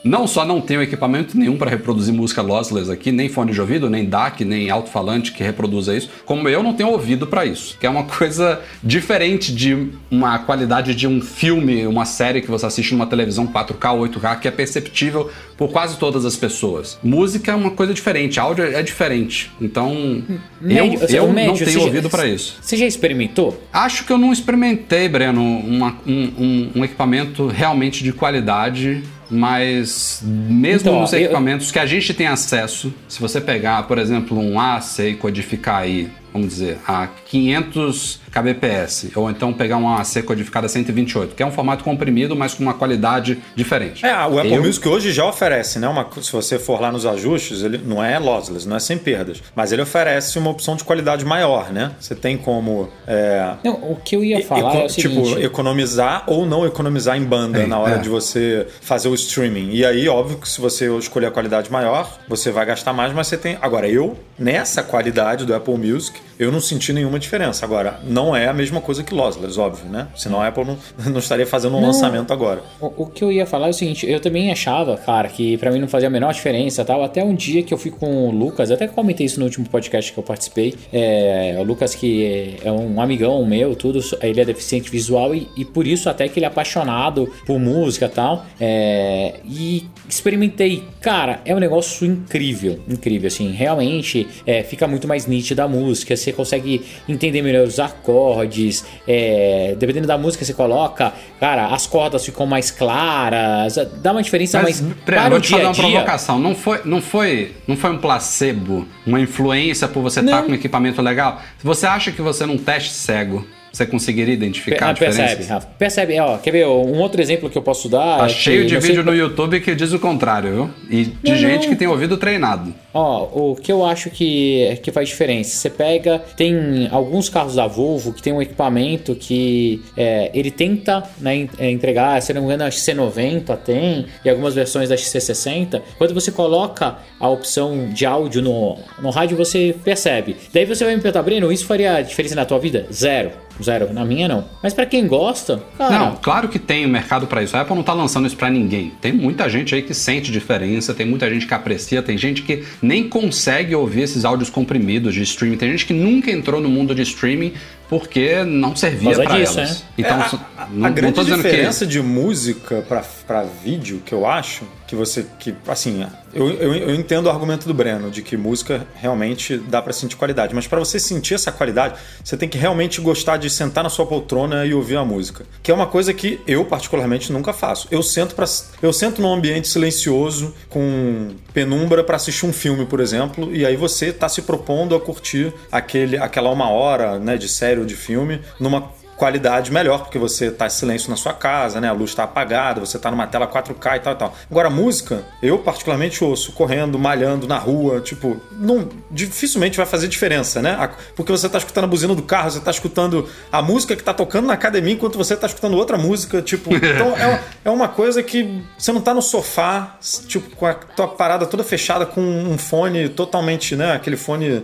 não só não tenho equipamento nenhum para reproduzir música lossless aqui, nem fone de ouvido, nem DAC, nem alto-falante que reproduza isso, como eu não tenho ouvido para isso, que é uma coisa diferente de uma qualidade de um filme, uma série que você assiste numa televisão 4K, 8K, que é perceptível por quase todas as pessoas. Música é uma coisa diferente, áudio é diferente. Então, Médio, eu, eu médio, não tenho ouvido já, para isso. Você já experimentou? Acho que eu não experimentei, Breno, uma, um, um, um equipamento realmente de qualidade mas mesmo Então, nos eu- equipamentos que a gente tem acesso, se você pegar, por exemplo, um AC e codificar aí, vamos dizer, a 500 kbps, ou então pegar um AC codificado a 128, que é um formato comprimido, mas com uma qualidade diferente. É, o Apple Eu- Music hoje já oferece, né? Uma, se você for lá nos ajustes, ele não é lossless, não é sem perdas, mas ele oferece uma opção de qualidade maior, né? Você tem como é, Não, o que eu ia falar é o seguinte... tipo economizar ou não economizar em banda É, na hora é. de você fazer o streaming. E aí, óbvio que se você escolher a qualidade maior, você vai gastar mais, mas você tem. Agora, eu, nessa qualidade do Apple Music, eu não senti nenhuma diferença. Agora, não é a mesma coisa que lossless, óbvio, né? Senão a Apple não, não estaria fazendo um Não. lançamento agora. O, o que eu ia falar é o seguinte, eu também achava, cara, que pra mim não fazia a menor diferença tal, até um dia que eu fui com o Lucas, até comentei isso no último podcast que eu participei, é, o Lucas que é um amigão meu, tudo, ele é deficiente visual e, e por isso até que ele é apaixonado por música e tal, é, e experimentei, cara, é um negócio incrível, incrível, assim, realmente é, fica muito mais nítida a música, você consegue entender melhor os acordes, é, dependendo da música que você coloca, cara, as cordas ficam mais claras, dá uma diferença Mas, mais Breno, para vou o te dia fazer uma dia. provocação. Não foi, não, foi, não foi um placebo, uma influência por você estar Não. com um equipamento legal? Você acha que você num teste cego, você conseguiria identificar Ah, a diferença? percebe, Rafa. Percebe, ó, quer ver? Um outro exemplo que eu posso dar. Tá é cheio que de sei vídeo qual- no YouTube que diz o contrário, viu? E de Não, gente não. que tem ouvido treinado. Ó, o que eu acho que, que faz diferença, você pega, tem alguns carros da Volvo que tem um equipamento que é, ele tenta né, é, entregar, se não me engano, a XC90 tem, e algumas versões da XC60. Quando você coloca a opção de áudio no, no rádio, você percebe. Daí você vai me perguntar, Breno, isso faria diferença na tua vida? Zero. Zero. Na minha, não. Mas pra quem gosta, cara... Não, claro que tem mercado pra isso. A Apple não tá lançando isso pra ninguém. Tem muita gente aí que sente diferença, tem muita gente que aprecia, tem gente que nem consegue ouvir esses áudios comprimidos de streaming. Tem gente que nunca entrou no mundo de streaming porque não servia disso, elas. né? Então, É, a, a não, não grande diferença que de música pra, pra vídeo que eu acho que você que assim eu, eu, eu entendo o argumento do Breno de que música realmente dá pra sentir qualidade mas pra você sentir essa qualidade você tem que realmente gostar de sentar na sua poltrona e ouvir a música que é uma coisa que eu particularmente nunca faço eu sento para eu sento num ambiente silencioso com penumbra pra assistir um filme por exemplo e aí você tá se propondo a curtir aquele aquela uma hora né de série ou de filme numa qualidade melhor, porque você tá em silêncio na sua casa, né? A luz tá apagada, você tá numa tela 4K e tal e tal. Agora, a música, eu particularmente ouço correndo, malhando na rua, tipo, não, dificilmente vai fazer diferença, né? Porque você tá escutando a buzina do carro, você tá escutando a música que tá tocando na academia enquanto você tá escutando outra música, tipo, então é, uma- é uma coisa que você não tá no sofá, tipo, com a tua parada toda fechada com um fone totalmente, né? Aquele fone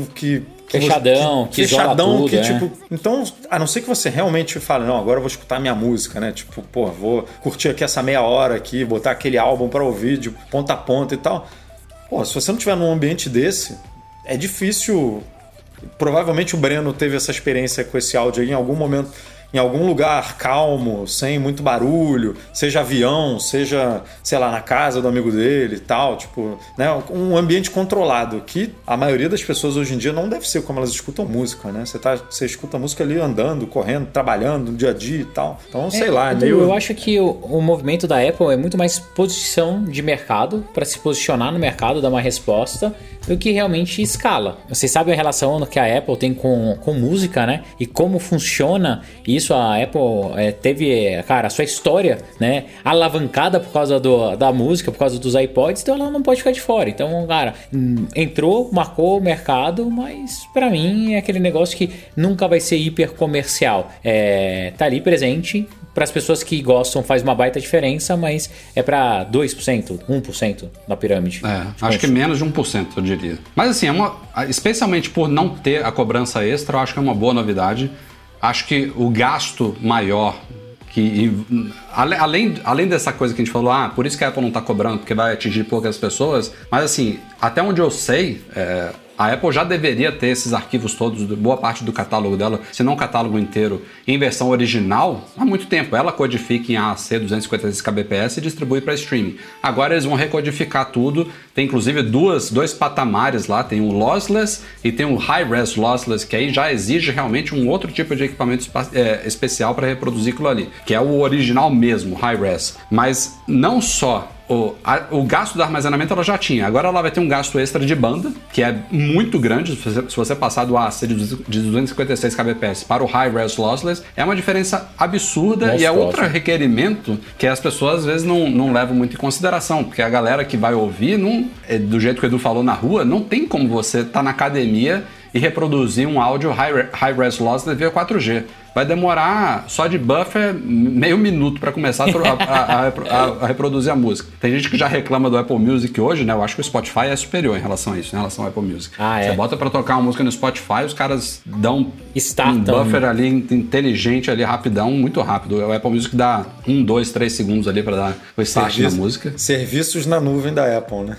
que, que que Fechadão, que isola fechadão, tudo, que é. tipo, então, a não ser que você realmente fale, não, agora eu vou escutar minha música, né? Tipo, pô, vou curtir aqui essa meia hora aqui, botar aquele álbum pra ouvir de ponta a ponta e tal. Pô, se você não tiver num ambiente desse, é difícil. Provavelmente o Breno teve essa experiência com esse áudio aí em algum momento, em algum lugar calmo, sem muito barulho, seja avião, seja, sei lá, na casa do amigo dele e tal, tipo, né, um ambiente controlado, que a maioria das pessoas hoje em dia não deve ser como elas escutam música, né? Você tá, você escuta música ali andando, correndo, trabalhando no dia a dia e tal. Então, sei lá, é meio Eu acho que o, o movimento da Apple é muito mais posição de mercado, para se posicionar no mercado, dar uma resposta, do que realmente escala. Vocês sabem a relação que a Apple tem com, com música, né? E como funciona isso. A Apple é, teve, cara, a sua história, né? Alavancada por causa do, da música, por causa dos iPods, então ela não pode ficar de fora. Então, cara, hum, entrou, marcou o mercado, mas para mim é aquele negócio que nunca vai ser hiper comercial. É, tá ali presente, para as pessoas que gostam faz uma baita diferença, mas é para 2%, 1% da pirâmide. É, acho que menos de 1%, eu diria. Mas assim, é uma, especialmente por não ter a cobrança extra, eu acho que é uma boa novidade. Acho que o gasto maior que e, além, além dessa coisa que a gente falou, ah, por isso que a Apple não tá cobrando, porque vai atingir poucas pessoas, mas assim, até onde eu sei, é, a Apple já deveria ter esses arquivos todos, boa parte do catálogo dela, se não o catálogo inteiro, em versão original há muito tempo. Ela codifica em AAC 256 kbps e distribui para streaming. Agora eles vão recodificar tudo. Tem inclusive duas, dois patamares lá: tem o lossless e tem o high-res lossless, que aí já exige realmente um outro tipo de equipamento é, especial para reproduzir aquilo ali, que é o original mesmo, high-res. Mas não só o, a- o gasto do armazenamento ela já tinha. Agora ela vai ter um gasto extra de banda, que é muito grande. Se você, se você passar do AAC de 200 de 256 kbps para o High Res Lossless, é uma diferença absurda e é outro requerimento que as pessoas às vezes não, não levam muito em consideração, porque a galera que vai ouvir, não, é, do jeito que o Edu falou na rua, não tem como você estar na academia e reproduzir um áudio high, high res lossless via 4G. Vai demorar só de buffer meio minuto para começar a, a- a- a- a reproduzir a música. Tem gente que já reclama do Apple Music hoje, né? Eu acho que o Spotify é superior em relação a isso, em relação ao Apple Music. Ah, é? Você bota para tocar uma música no Spotify, os caras dão Startam. um buffer ali in- inteligente ali rapidão, muito rápido. O Apple Music dá um, dois, três segundos ali para dar o start na música. Serviços na nuvem da Apple, né?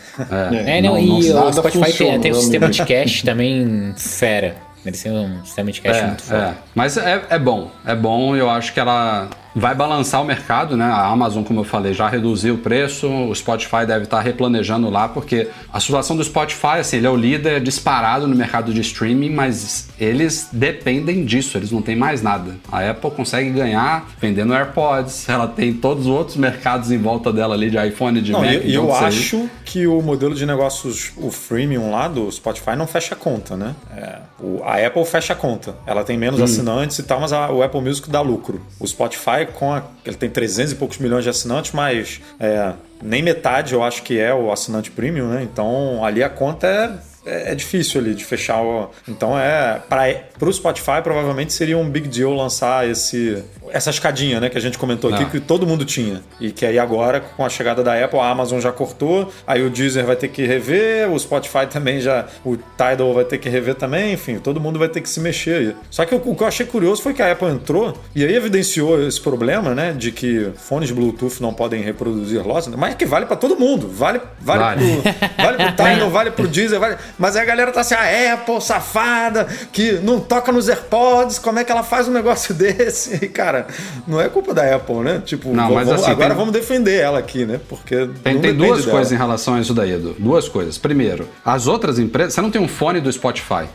É, não, não- e não- o Spotify tem, funciona, tem um meu sistema de cache também fera. Eles têm um sistema de cache muito É, forte. é. Mas é, é bom, é bom. Eu acho que ela vai balançar o mercado, né? A Amazon, como eu falei, já reduziu o preço. O Spotify deve estar replanejando lá, porque a situação do Spotify, assim, ele é o líder disparado no mercado de streaming, mas eles dependem disso. Eles não têm mais nada. A Apple consegue ganhar vendendo AirPods. Ela tem todos os outros mercados em volta dela ali de iPhone, de Não, Mac. e e então eu isso aí- acho que o modelo de negócios, o freemium lá do Spotify não fecha a conta, né? É, o- a Apple fecha a conta. Ela tem menos assinantes e tal, mas a- o Apple Music dá lucro. O Spotify, com a- ele tem 300 e poucos milhões de assinantes, mas é, nem metade eu acho que é o assinante premium, né? Então ali a conta é. É é difícil ali de fechar o. Então é. Para o Spotify, provavelmente seria um big deal lançar esse, essa escadinha, né? Que a gente comentou aqui, Ah. que todo mundo tinha. E que aí agora, com a chegada da Apple, a Amazon já cortou, aí o Deezer vai ter que rever, o Spotify também já. O Tidal vai ter que rever também, enfim, todo mundo vai ter que se mexer aí. Só que o, o que eu achei curioso foi que a Apple entrou e aí evidenciou esse problema, né? De que fones Bluetooth não podem reproduzir losses, mas é que vale para todo mundo. Vale, vale, Vale. pro. Vale pro Tidal, vale pro Deezer, vale. Mas aí a galera tá assim, a Apple, safada, que não toca nos AirPods, como é que ela faz um negócio desse? E, cara, não é culpa da Apple, né? Tipo, Não, vamos- assim, agora tem- vamos defender ela aqui, né? Porque Tem, não tem duas dela. coisas em relação a isso daí, Edu. Duas coisas. Primeiro, as outras empresas. Você não tem um fone do Spotify.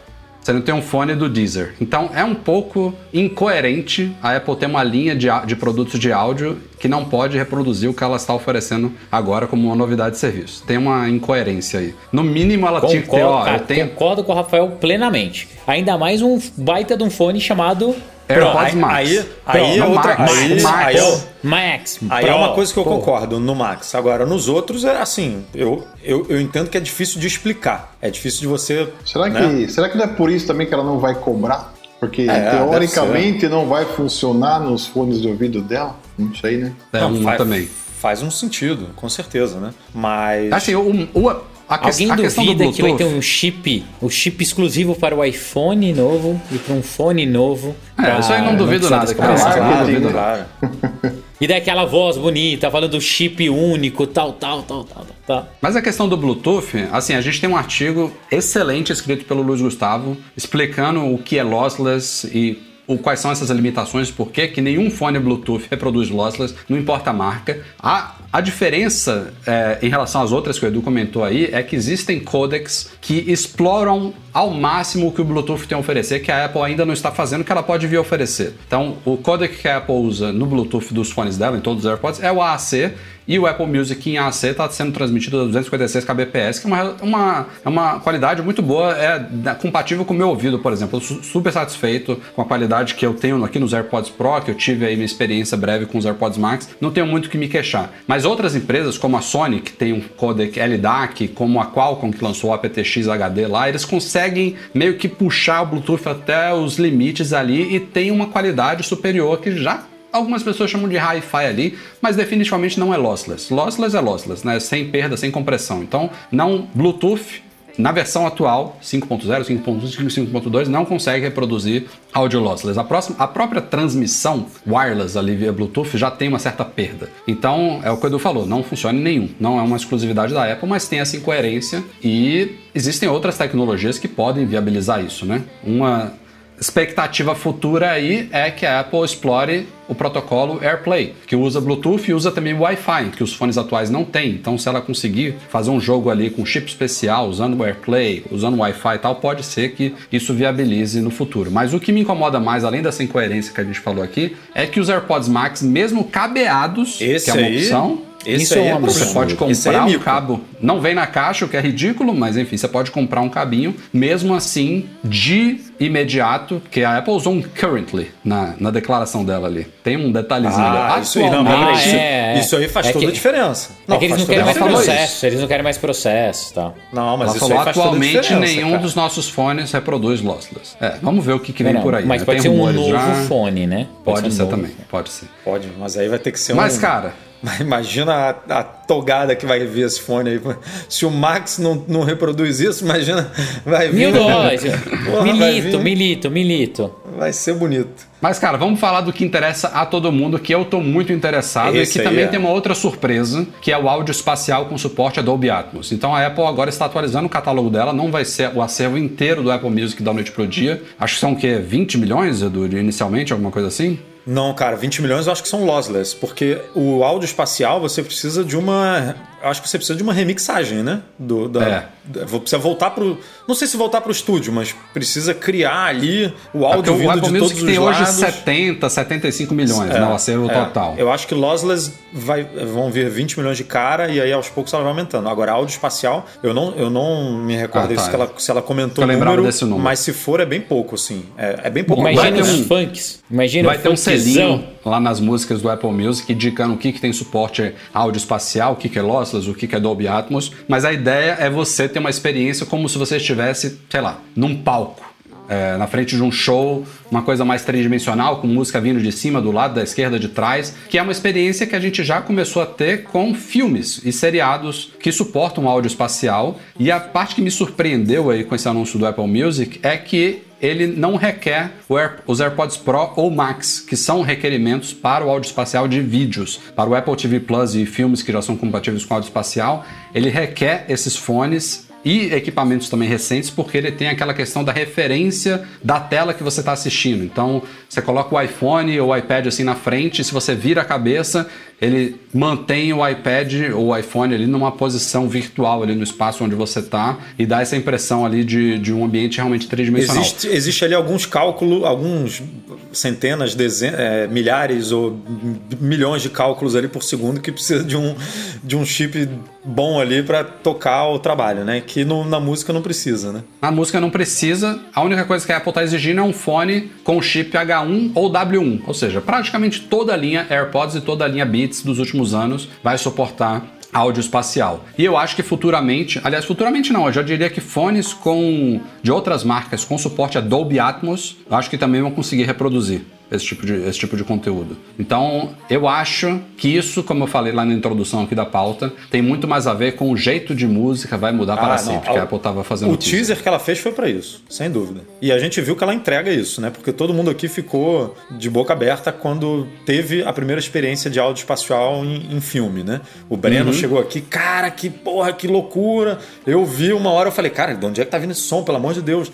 Você não tem um fone do Deezer. Então é um pouco incoerente a Apple ter uma linha de, de produtos de áudio que não pode reproduzir o que ela está oferecendo agora como uma novidade de serviço. Tem uma incoerência aí. No mínimo ela tinha que ter, Concordo, ó, cara, eu tenho concordo com o Rafael plenamente. Ainda mais um baita de um fone chamado AirPods aí, Max. aí, aí é Não, outra. Max, aí, Max. aí é- Max. Aí Pro. é uma coisa que eu Pô, concordo no Max. Agora, nos outros, é assim, eu, eu, eu entendo que é difícil de explicar. É difícil de você. Será que, né? será que não é por isso também que ela não vai cobrar? Porque É, teoricamente não vai funcionar nos fones de ouvido dela? Não sei, né? É Não, um faz, também. Faz um sentido, com certeza, né? Mas. Assim, o, o- a, que- Alguém a questão do duvida que vai ter um chip, um chip exclusivo para o iPhone novo e para um fone novo? É, pra isso aí não duvido precisar nada, cara. Isso aí não duvido claro. E daí aquela voz bonita, falando chip único, tal, tal, tal, tal, tal. tal. Mas a questão do Bluetooth, assim, a gente tem um artigo excelente escrito pelo Luiz Gustavo explicando o que é lossless e o, quais são essas limitações, por que nenhum fone Bluetooth reproduz lossless, não importa a marca. A, a diferença é, em relação às outras que o Edu comentou aí é que existem codecs que exploram ao máximo o que o Bluetooth tem a oferecer, que a Apple ainda não está fazendo, que ela pode vir a oferecer. Então, o codec que a Apple usa no Bluetooth dos fones dela, em todos os AirPods, é o AAC, e o Apple Music em AC está sendo transmitido a 256 kbps, que é uma, uma, é uma qualidade muito boa, é compatível com o meu ouvido, por exemplo. Eu super satisfeito com a qualidade que eu tenho aqui nos AirPods Pro, que eu tive aí minha experiência breve com os AirPods Max. Não tenho muito o que me queixar. Mas outras empresas, como a Sony, que tem um codec LDAC, como a Qualcomm, que lançou o aptX HD lá, eles conseguem meio que puxar o Bluetooth até os limites ali e tem uma qualidade superior que já Algumas pessoas chamam de hi-fi ali, mas definitivamente não é lossless. Lossless é lossless, né? Sem perda, sem compressão. Então, não Bluetooth na versão atual, 5.0, 5.1, 5.2, não consegue reproduzir áudio lossless. A, próxima, a própria transmissão wireless ali via Bluetooth já tem uma certa perda. Então, é o que o Edu falou, não funciona em nenhum. Não é uma exclusividade da Apple, mas tem essa incoerência e existem outras tecnologias que podem viabilizar isso, né? Uma expectativa futura aí é que a Apple explore o protocolo AirPlay, que usa Bluetooth e usa também Wi-Fi, que os fones atuais não têm. Então, se ela conseguir fazer um jogo ali com chip especial, usando o AirPlay, usando Wi-Fi e tal, pode ser que isso viabilize no futuro. Mas o que me incomoda mais, além dessa incoerência que a gente falou aqui, é que os AirPods Max, mesmo cabeados, Esse que é uma aí- opção, Esse Isso aí é é um você absurdo. pode Esse aí é comprar um mico. cabo. Não vem na caixa, o que é ridículo, mas enfim, você pode comprar um cabinho, mesmo assim, de imediato, que a Apple usou um currently na, na declaração dela ali. Tem um detalhezinho Ah, ali. isso aí, não, mas Atualmente- isso, é, é. isso aí faz É toda que- a diferença. é que eles não querem mais processo, eles não querem mais processo e tal. Não, mas Ela isso falou aí faz toda a atualmente nenhum cara. dos nossos fones reproduz lossless. É, vamos ver o que, que vem Não, por aí. mas né? pode Tem ser um novo já. fone, né? Pode ser um novo. também, pode ser. Pode, mas aí vai ter que ser um... Mas, cara, Mas Imagina a, a togada que vai vir esse fone aí. Se o Max não, não reproduz isso, imagina, vai vir... Mil dólares. Milito, vir- milito, milito. Vai ser bonito. Mas, cara, vamos falar do que interessa a todo mundo, que eu tô muito interessado Esse e que também é. tem uma outra surpresa, que é o áudio espacial com suporte a Dolby Atmos. Então a Apple agora está atualizando o catálogo dela, não vai ser o acervo inteiro do Apple Music da noite pro dia. Acho que são o quê? 20 milhões, Edu, inicialmente, alguma coisa assim? Não, cara, 20 milhões eu acho que são lossless, porque o áudio espacial você precisa de uma. Eu acho que você precisa de uma remixagem, né? Do, da, É. da- precisa voltar pro. Não sei se voltar pro estúdio, mas precisa criar ali o É porque áudio o vindo Apple de Music todos tem os hoje lados. 70, 75 milhões, né? O acervo É, total. Eu acho que lossless vai, vão vir 20 milhões de cara e aí aos poucos ela vai aumentando. Agora, áudio espacial, eu não, eu não me recordo Ah, tá. se, ela, se ela comentou Eu o número, desse número. mas se for é bem pouco, assim. É, é bem pouco. Imagina os um- funks. Imagina Vai o ter um selinho lá nas músicas do Apple Music indicando o que, que tem suporte áudio espacial, o que, que é lossless, o que, é Dolby Atmos. Mas a ideia é você ter uma experiência como se você estivesse, sei lá, num palco. É, na frente de um show, uma coisa mais tridimensional, com música vindo de cima, do lado, da esquerda, de trás, que é uma experiência que a gente já começou a ter com filmes e seriados que suportam áudio espacial. E a parte que me surpreendeu aí com esse anúncio do Apple Music é que ele não requer os AirPods Pro ou Max, que são requerimentos para o áudio espacial de vídeos. Para o Apple TV Plus e filmes que já são compatíveis com áudio espacial, ele requer esses fones e equipamentos também recentes, porque ele tem aquela questão da referência da tela que você está assistindo. Então, você coloca o iPhone ou o iPad assim na frente, se você vira a cabeça, ele mantém o iPad ou o iPhone ali numa posição virtual ali no espaço onde você está e dá essa impressão ali de, de um ambiente realmente tridimensional. Existe, existe ali alguns cálculos, alguns centenas, dezen- é, milhares ou milhões de cálculos ali por segundo que precisa de um, de um chip bom ali para tocar o trabalho, né? Que no- na música não precisa, né? A música não precisa, a única coisa que a Apple está exigindo é um fone com chip H1 ou W1, ou seja, praticamente toda a linha AirPods e toda a linha Beats dos últimos anos vai suportar áudio espacial. E eu acho que futuramente, aliás, futuramente não, eu já diria que fones com de outras marcas com suporte a Dolby Atmos, eu acho que também vão conseguir reproduzir esse tipo de, esse tipo de conteúdo. Então, eu acho que isso, como eu falei lá na introdução aqui da pauta, tem muito mais a ver com o jeito de música vai mudar para Ah, não. sempre, que a Apple estava fazendo O teaser. teaser que ela fez foi para isso, sem dúvida. E a gente viu que ela entrega isso, né? Porque todo mundo aqui ficou de boca aberta quando teve a primeira experiência de áudio espacial em, em filme, né? O Breno Uhum. chegou aqui, cara, que porra, que loucura. Eu vi uma hora, eu falei, cara, de onde é que tá vindo esse som, pelo amor de Deus?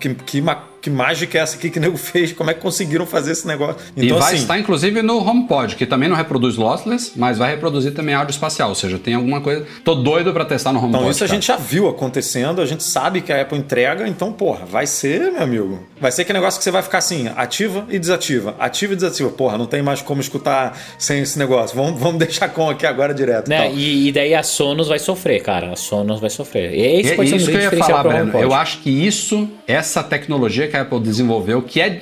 Que, que, que mágica é essa aqui que o nego fez? Como é que conseguiram fazer esse negócio? e Então, vai assim, estar inclusive no HomePod, que também não reproduz lossless, mas vai reproduzir também áudio espacial, ou seja, tem alguma coisa. Tô doido para testar no HomePod. Então, isso a cara. gente já viu acontecendo, a gente sabe que a Apple entrega, então, porra, vai ser, meu amigo. Vai ser aquele negócio que você vai ficar assim, ativa e desativa, ativa e desativa. Porra, não tem mais como escutar sem esse negócio. Vamos, vamos deixar com aqui agora direto. Né? Então. E, e daí a Sonos vai sofrer, cara. A Sonos vai sofrer. E esse É pode ser um isso que grande eu ia falar, Breno. Eu acho que isso, essa tecnologia que a Apple desenvolveu, que é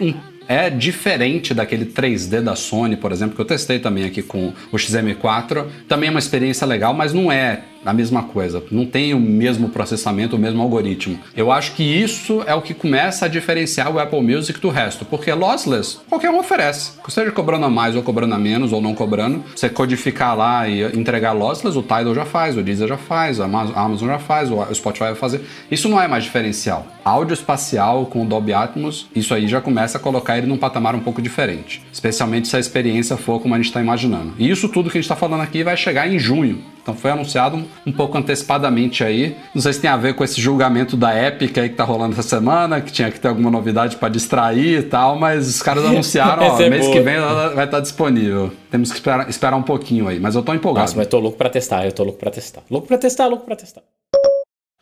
é diferente daquele 3D da Sony, por exemplo, que eu testei também aqui com o XM4. Também é uma experiência legal, mas não é a mesma coisa, não tem o mesmo processamento, o mesmo algoritmo. Eu acho que isso é o que começa a diferenciar o Apple Music do resto, porque lossless qualquer um oferece. Seja cobrando a mais ou cobrando a menos ou não cobrando, você codificar lá e entregar lossless, o Tidal já faz, o Deezer já faz, a Amazon já faz, o Spotify vai fazer. Isso não é mais diferencial. Áudio espacial com o Dolby Atmos, isso aí já começa a colocar ele num patamar um pouco diferente, especialmente se a experiência for como a gente está imaginando. E isso tudo que a gente está falando aqui vai chegar em junho. Então foi anunciado um, pouco antecipadamente aí. Não sei se tem a ver com esse julgamento da Epic aí que tá rolando essa semana, que tinha que ter alguma novidade para distrair e tal, mas os caras anunciaram, ó, é mês boa. que vem ela vai estar tá disponível. Temos que esperar, esperar um pouquinho aí, mas eu tô empolgado. Nossa, mas tô louco para testar, eu tô louco para testar. Louco para testar, louco para testar.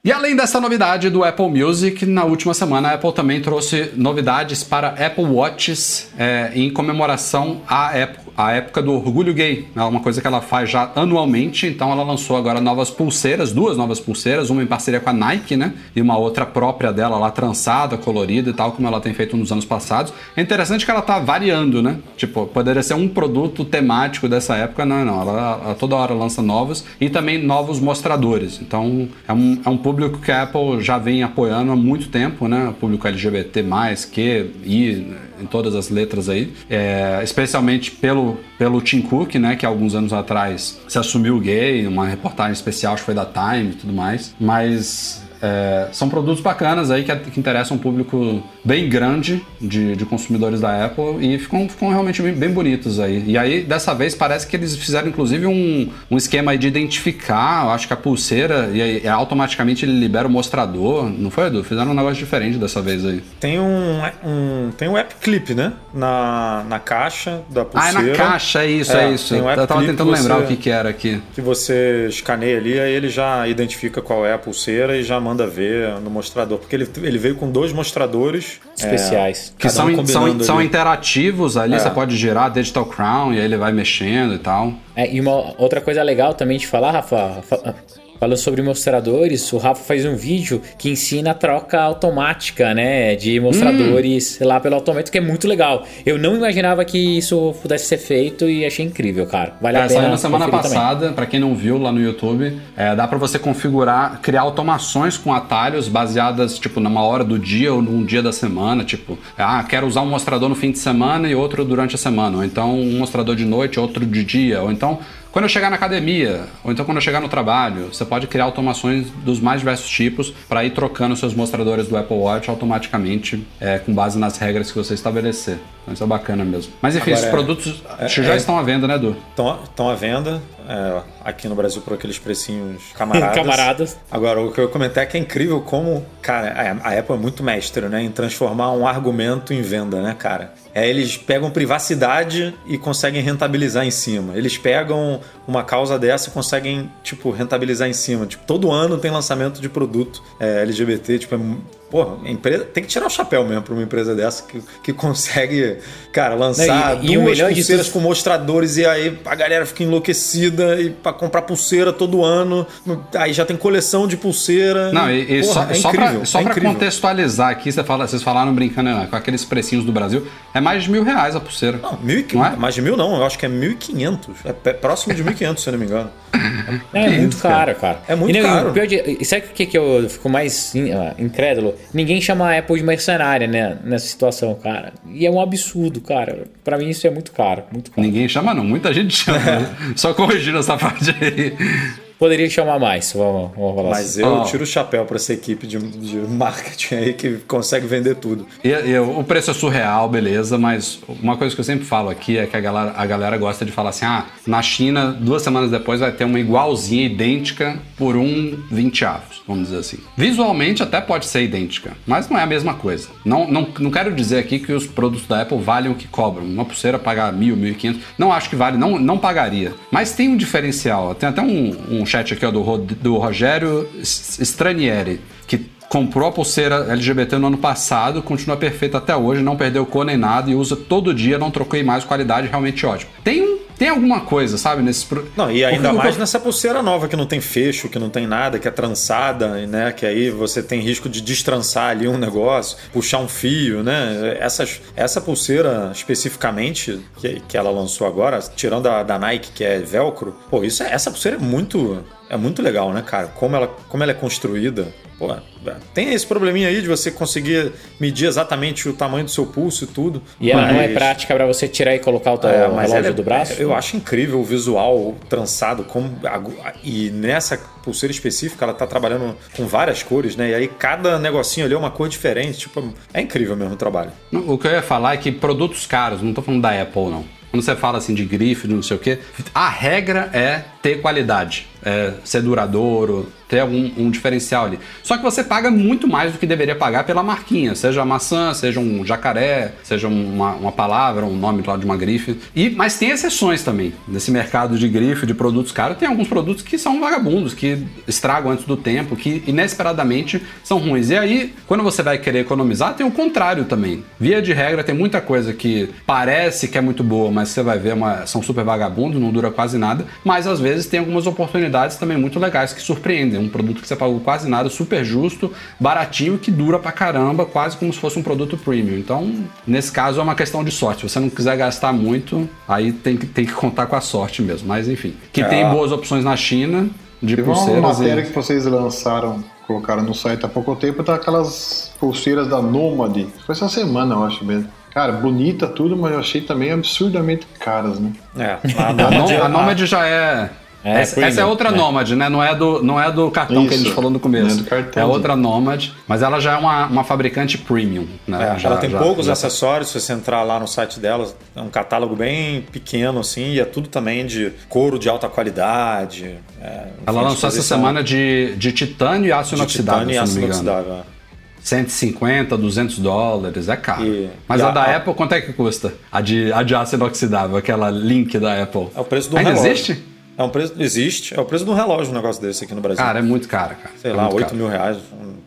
E além dessa novidade do Apple Music, na última semana a Apple também trouxe novidades para Apple Watches é, em comemoração à época, época do orgulho gay. É uma coisa que ela faz já anualmente, então ela lançou agora novas pulseiras, duas novas pulseiras, uma em parceria com a Nike, né? E uma outra própria dela lá, trançada, colorida e tal, como ela tem feito nos anos passados. É interessante que ela tá variando, né? Tipo, poderia ser um produto temático dessa época, não, não. Ela, ela toda hora lança novos e também novos mostradores. Então é um, é um público que a Apple já vem apoiando há muito tempo, né? O público LGBT, que, I, em todas as letras aí. É, especialmente pelo, pelo Tim Cook, né? Que alguns anos atrás se assumiu gay, uma reportagem especial, acho que foi da Time e tudo mais. Mas é, são produtos bacanas aí que, que, interessam um público bem grande de, de consumidores da Apple e ficam, ficam realmente bem, bem, bonitos aí. E aí, dessa vez, parece que eles fizeram inclusive um, um esquema de identificar, eu acho que a pulseira, e aí automaticamente ele libera o mostrador. Não foi, Edu? Fizeram um negócio diferente dessa vez aí. Tem um, um, tem um app clip, né? Na, na caixa da pulseira. Ah, é na caixa, é isso, é, é isso. Um eu tava tentando lembrar você, o que, que era aqui. Que você escaneia ali, aí ele já identifica qual é a pulseira e já manda manda ver no mostrador, porque ele, ele veio com dois mostradores especiais. É, que são, um são, são interativos ali, é. você pode girar Digital Crown e aí ele vai mexendo e tal. É, e uma outra coisa legal também de falar, Rafa, Falando sobre mostradores, o Rafa faz um vídeo que ensina a troca automática, né? De mostradores hum. lá pelo automático, que é muito legal. Eu não imaginava que isso pudesse ser feito e achei incrível, cara. Vale é, a pena. Saiu na semana passada, para quem não viu lá no YouTube, é, dá para você configurar, criar automações com atalhos baseadas, tipo, numa hora do dia ou num dia da semana. Tipo, ah, quero usar um mostrador no fim de semana e outro durante a semana. Ou então um mostrador de noite, outro de dia. Ou então quando eu chegar na academia, ou então quando eu chegar no trabalho, você pode criar automações dos mais diversos tipos para ir trocando seus mostradores do Apple Watch automaticamente é, com base nas regras que você estabelecer. Isso é bacana mesmo. Mas enfim, Agora, esses produtos é, já é, estão à venda, né, Edu? Estão à venda. É, aqui no Brasil por aqueles precinhos camaradas. camaradas. Agora, o que eu comentei é que é incrível como, cara, a Apple é muito mestre, né, em transformar um argumento em venda, né, cara? É, eles pegam privacidade e conseguem rentabilizar em cima. Eles pegam uma causa dessa e conseguem, tipo, rentabilizar em cima. Tipo, todo ano tem lançamento de produto é, LGBT, tipo, é Pô, empresa, tem que tirar o chapéu mesmo para uma empresa dessa que, que consegue, cara, lançar Não, e, duas e pulseiras com mostradores e aí a galera fica enlouquecida e para comprar pulseira todo ano. Aí já tem coleção de pulseira. Não, e, e Porra, só, é só para só é contextualizar aqui, você fala, vocês falaram brincando né, com aqueles precinhos do Brasil, é mais de mil reais a pulseira. Não, mil e, não é? mais de mil não, eu acho que é mil e quinhentos. É próximo de mil e quinhentos, se eu não me engano. É, é muito caro, cara. É muito e, caro. Pior de, sabe o que, que eu fico mais ah, incrédulo? Ninguém chama a Apple de mercenária, né? Nessa situação, cara. E é um absurdo, cara. Para mim isso é muito caro, muito caro. Ninguém chama não, muita gente chama. Só corrigindo essa parte aí. Poderia chamar mais, vamos, vamos falar Mas assim. eu oh. tiro o chapéu para essa equipe de, de, marketing aí que consegue vender tudo. E, e, o preço é surreal, beleza, mas uma coisa que eu sempre falo aqui é que a galera, a galera gosta de falar assim: ah, na China, duas semanas depois vai ter uma igualzinha, idêntica, por um 20 avos, vamos dizer assim. Visualmente até pode ser idêntica, mas não é a mesma coisa. Não, não, não quero dizer aqui que os produtos da Apple valem o que cobram. Uma pulseira pagar mil, mil e quinhentos, não acho que vale, não, não pagaria. Mas tem um diferencial, tem até um, um chat aqui ó, do, do Rogério Stranieri, que comprou a pulseira LGBT no ano passado, continua perfeita até hoje, não perdeu cor nem nada e usa todo dia, não troquei mais, qualidade realmente ótima. Tem um tem alguma coisa, sabe, nesses pro... Não, e ainda mais nessa pulseira nova que não tem fecho, que não tem nada, que é trançada, né, que aí você tem risco de destrançar ali um negócio, puxar um fio, né? Essas, essa pulseira especificamente que, que ela lançou agora, tirando a da Nike que é velcro, pô, isso é, essa pulseira é muito é muito legal, né, cara? Como ela, como ela é construída. Pô, tem esse probleminha aí de você conseguir medir exatamente o tamanho do seu pulso e tudo. E ela mas... não é prática para você tirar e colocar o, teu É, relógio é- do braço? Eu acho incrível o visual trançado. Como, e nessa pulseira específica, ela tá trabalhando com várias cores, né? E aí cada negocinho ali é uma cor diferente. Tipo, é incrível mesmo o trabalho. O que eu ia falar é que produtos caros, não tô falando da Apple, não. Quando você fala assim de grife, não sei o quê, a regra é ter qualidade, é ser duradouro, ter algum um diferencial ali. Só que você paga muito mais do que deveria pagar pela marquinha, seja maçã, seja um jacaré, seja uma, uma palavra, um nome lá de uma grife. E, mas tem exceções também. Nesse mercado de grife, de produtos caros, tem alguns produtos que são vagabundos, que estragam antes do tempo, que inesperadamente são ruins. E aí, quando você vai querer economizar, tem o contrário também. Via de regra, tem muita coisa que parece que é muito boa, mas você vai ver, uma, são super vagabundos, não dura quase nada. Mas às vezes tem algumas oportunidades também muito legais que surpreendem. Um produto que você pagou quase nada, super justo, baratinho, que dura pra caramba, quase como se fosse um produto premium. Então, nesse caso, é uma questão de sorte. Se você não quiser gastar muito, aí tem que, tem que contar com a sorte mesmo. Mas enfim, que É. tem boas opções na China de Teve uma pulseiras. matéria E... que vocês lançaram, colocaram no site há pouco tempo, tá aquelas pulseiras da Nomad. Foi essa semana, eu acho mesmo. Cara, bonita tudo, mas eu achei também absurdamente caras, né? É, a A, Nomad, Nom- a Nomad já é. É, essa, premium, essa é outra né? Nomad, né? Não é do, não é do cartão que a gente Isso, falou no começo. não é do cartão, É outra Nomad, mas ela já é uma, uma fabricante premium, né? É, Já- ela tem já- poucos já- acessórios, se você entrar lá no site dela, é um catálogo bem pequeno, assim, e é tudo também de couro de alta qualidade. é, Ela lançou essa semana de, de titânio e aço de inoxidável, titânio e aço inoxidável. é. 150, 200 dólares, é caro. E- Mas e a, a- da a- Apple, quanto é que custa? A de, a de aço inoxidável, aquela link da Apple. É o preço do Ainda relógio. existe? É um preço, existe, é o preço de um relógio um negócio desse aqui no Brasil. Cara, é muito caro, cara. Sei É lá, muito 8 caro. mil reais.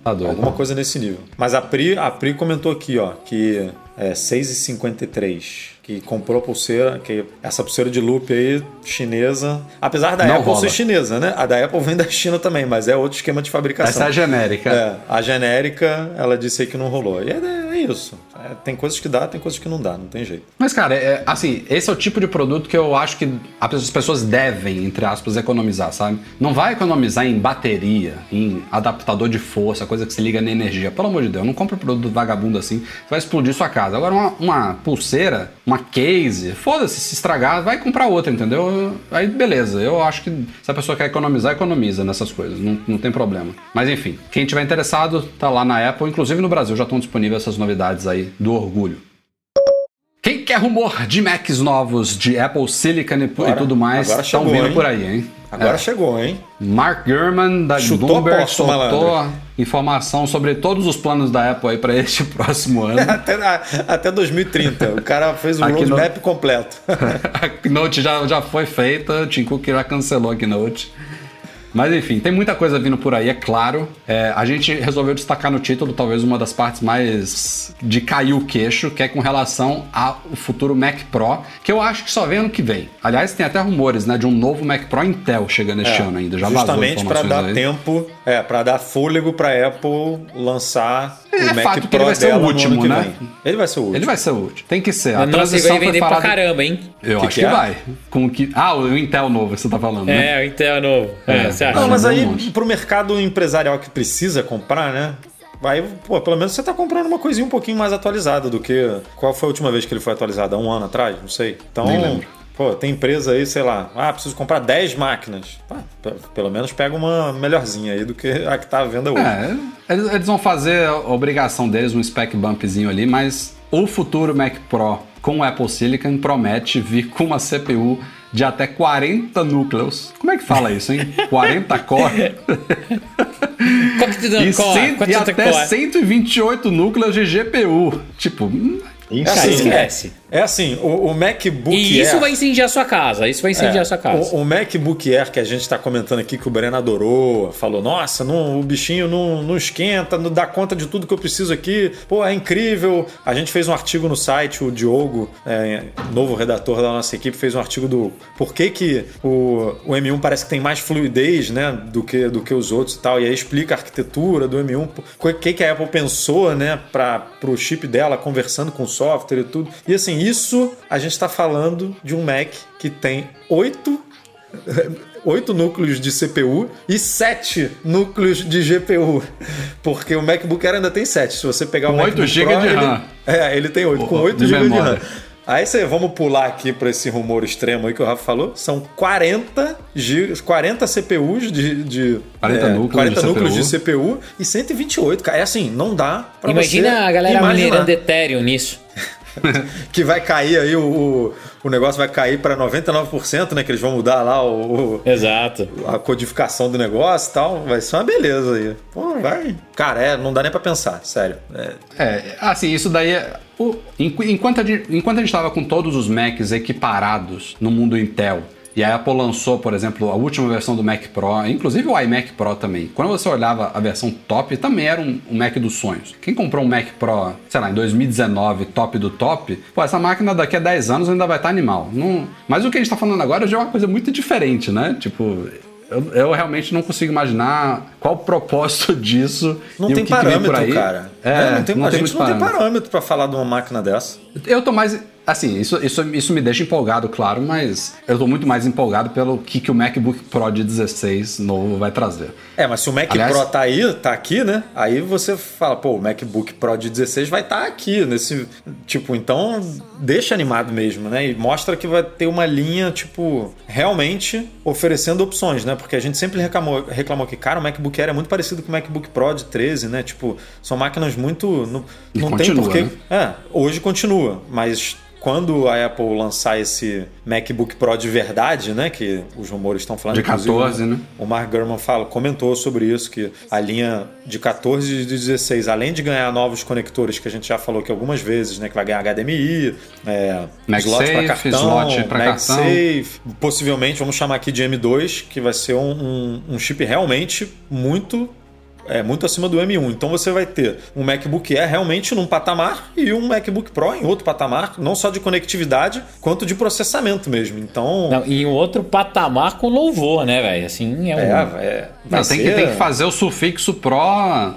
Tá doido. Alguma coisa nesse nível. Mas a Pri, a Pri comentou aqui, ó, que é 6,53. Que comprou a pulseira, que essa pulseira de loop aí, chinesa. Apesar da Não Apple rola. ser chinesa, né? A da Apple vem da China também, mas é outro esquema de fabricação. Essa é a genérica. É, a genérica, ela disse aí que não rolou. E é, é isso. É, tem coisas que dá, tem coisas que não dá, não tem jeito. Mas, cara, é, assim, esse é o tipo de produto que eu acho que as pessoas devem, entre aspas, economizar, sabe? Não vai economizar em bateria, em adaptador de força, coisa que se liga na energia. Pelo amor de Deus, não compra produto vagabundo assim, você vai explodir sua casa. Agora, uma, uma pulseira, uma case, foda-se, se estragar, vai comprar outra, entendeu? Aí, beleza. Eu acho que se a pessoa quer economizar, economiza nessas coisas, não, não tem problema. Mas, enfim, quem tiver interessado, tá lá na Apple, inclusive no Brasil já estão disponíveis essas novidades aí do orgulho. Quem quer rumor de Macs novos, de Apple Silicon e, Agora- e tudo mais, estão vindo hein? por aí, hein? Agora É. chegou, hein? Mark Gurman, da Chutou Bloomberg, a aposta, soltou malandro. informação sobre todos os planos da Apple aí para este próximo ano. Até, até 2030. O cara fez o Aqui no- roadmap completo. a Keynote já, já foi feita, o Tim Cook já cancelou a Keynote. Mas enfim, tem muita coisa vindo por aí, é claro. É, a gente resolveu destacar no título talvez uma das partes mais de cair o queixo, que é com relação ao futuro Mac Pro, que eu acho que só vem ano que vem. Aliás, tem até rumores, né, de um novo Mac Pro Intel chegando este ano ainda. Já É, Justamente para dar aí. tempo, é, para dar fôlego para Apple lançar É o Mac fato que Pro ele vai ser o último, que né? Ele vai ser o último. Ele vai ser o último. Tem que ser. A Nossa, transição vai foi vender pra caramba, hein? Eu Que acho que que, é? vai. Com que... Ah, o Intel novo, você tá falando, né? É, o Intel novo. É, É. você acha? Não, mas aí monte. pro mercado empresarial que precisa comprar, né? Vai, pô, pelo menos você tá comprando uma coisinha um pouquinho mais atualizada do que. Qual foi a última vez que ele foi atualizado? Há um ano atrás? Não sei. Então, Nem lembro. pô, tem empresa aí, sei lá, ah, preciso comprar 10 máquinas. Pelo menos pega uma melhorzinha aí do que a que tá à venda hoje. É, eles, eles vão fazer a obrigação deles, um spec bumpzinho ali, mas o futuro Mac Pro com o Apple Silicon promete vir com uma CPU de até 40 núcleos. Como é que fala isso, hein? 40 core e, Quanto e até core? 128 núcleos de GPU. Tipo, hum, Isso Cara, assim, esquece. É assim, o, o MacBook E isso Air- vai incendiar a sua casa. Isso vai incendiar a sua casa. O, o MacBook Air que a gente está comentando aqui, que o Breno adorou, falou: Nossa, não, o bichinho não, não esquenta, não dá conta de tudo que eu preciso aqui. Pô, é incrível. A gente fez um artigo no site, o Diogo, é, novo redator da nossa equipe, fez um artigo do por que, que o, o M1 parece que tem mais fluidez né, do, que, do que os outros e tal. E aí explica a arquitetura do M1, o que, que a Apple pensou né, para o chip dela, conversando com o software e tudo. E assim, isso a gente está falando de um Mac que tem 8 8 núcleos de CPU e 7 núcleos de GPU. Porque o MacBook Air ainda tem 7. Se você pegar Com o MacBook 8 GB Pro, de ele- RAM. É, ele tem 8, com Oh, 8 de GB de. RAM. Aí você, vamos pular aqui para esse rumor extremo aí que o Rafa falou. São 40 gigas, 40 CPUs de, de 40 núcleos 40 de núcleos CPU. de CPU e 128, cara. É assim, não dá pra Imagina você a galera minerando Ethereum nisso. que vai cair aí o, o, negócio vai cair para 99%, né, que eles vão mudar lá o, o- Exato. a codificação do negócio e tal, vai ser uma beleza aí. Pô, vai. Cara, é, não dá nem pra pensar, sério. É, É, assim, isso daí é. o- enqu- enquanto, a gente, enquanto a gente estava com todos os Macs equiparados no mundo Intel, e a Apple lançou, por exemplo, a última versão do Mac Pro, inclusive o iMac Pro também. Quando você olhava a versão top, também era um, um Mac dos sonhos. Quem comprou um Mac Pro, sei lá, em 2019, top do top, pô, essa máquina daqui a 10 anos ainda vai estar animal. Não... Mas o que a gente está falando agora já é uma coisa muito diferente, né? Tipo. Eu, eu realmente não consigo imaginar qual o propósito disso. não tem que parâmetro, aí. cara. É, É, não tem, a gente muito não tem parâmetro pra falar de uma máquina dessa. Eu tô mais. Assim, isso, isso, isso me deixa empolgado, claro, mas eu tô muito mais empolgado pelo que, que o MacBook Pro de 16 novo vai trazer. É, mas se o Mac Aliás- Pro tá aí, tá aqui, né? Aí você fala, pô, o MacBook Pro de 16 vai estar aqui nesse, tipo, então deixa animado mesmo, né? E mostra que vai ter uma linha, tipo, realmente oferecendo opções, né? Porque a gente sempre reclamou, reclamou que, cara, o MacBook Air é muito parecido com o MacBook Pro de 13, né? Tipo, são máquinas muito não, não tem porquê. né? É, hoje continua, mas quando a Apple lançar esse MacBook Pro de verdade, né, que os rumores estão falando De inclusive, 14, né? o Mark Gurman fala, comentou sobre isso, que a linha de 14 e de 16, além de ganhar novos conectores, que a gente já falou aqui algumas vezes, né? Que vai ganhar HDMI, é, MagSafe, slot para cartão, slot MagSafe, possivelmente, vamos chamar aqui de M2, que vai ser um, um- um chip realmente muito é muito acima do M1. Então você vai ter um MacBook Air realmente num patamar e um MacBook Pro em outro patamar, não só de conectividade, quanto de processamento mesmo. Então, Não, e um outro patamar com louvor, né, velho? Assim, é um é, é, Não, tem, que, ser- tem que fazer o sufixo Pro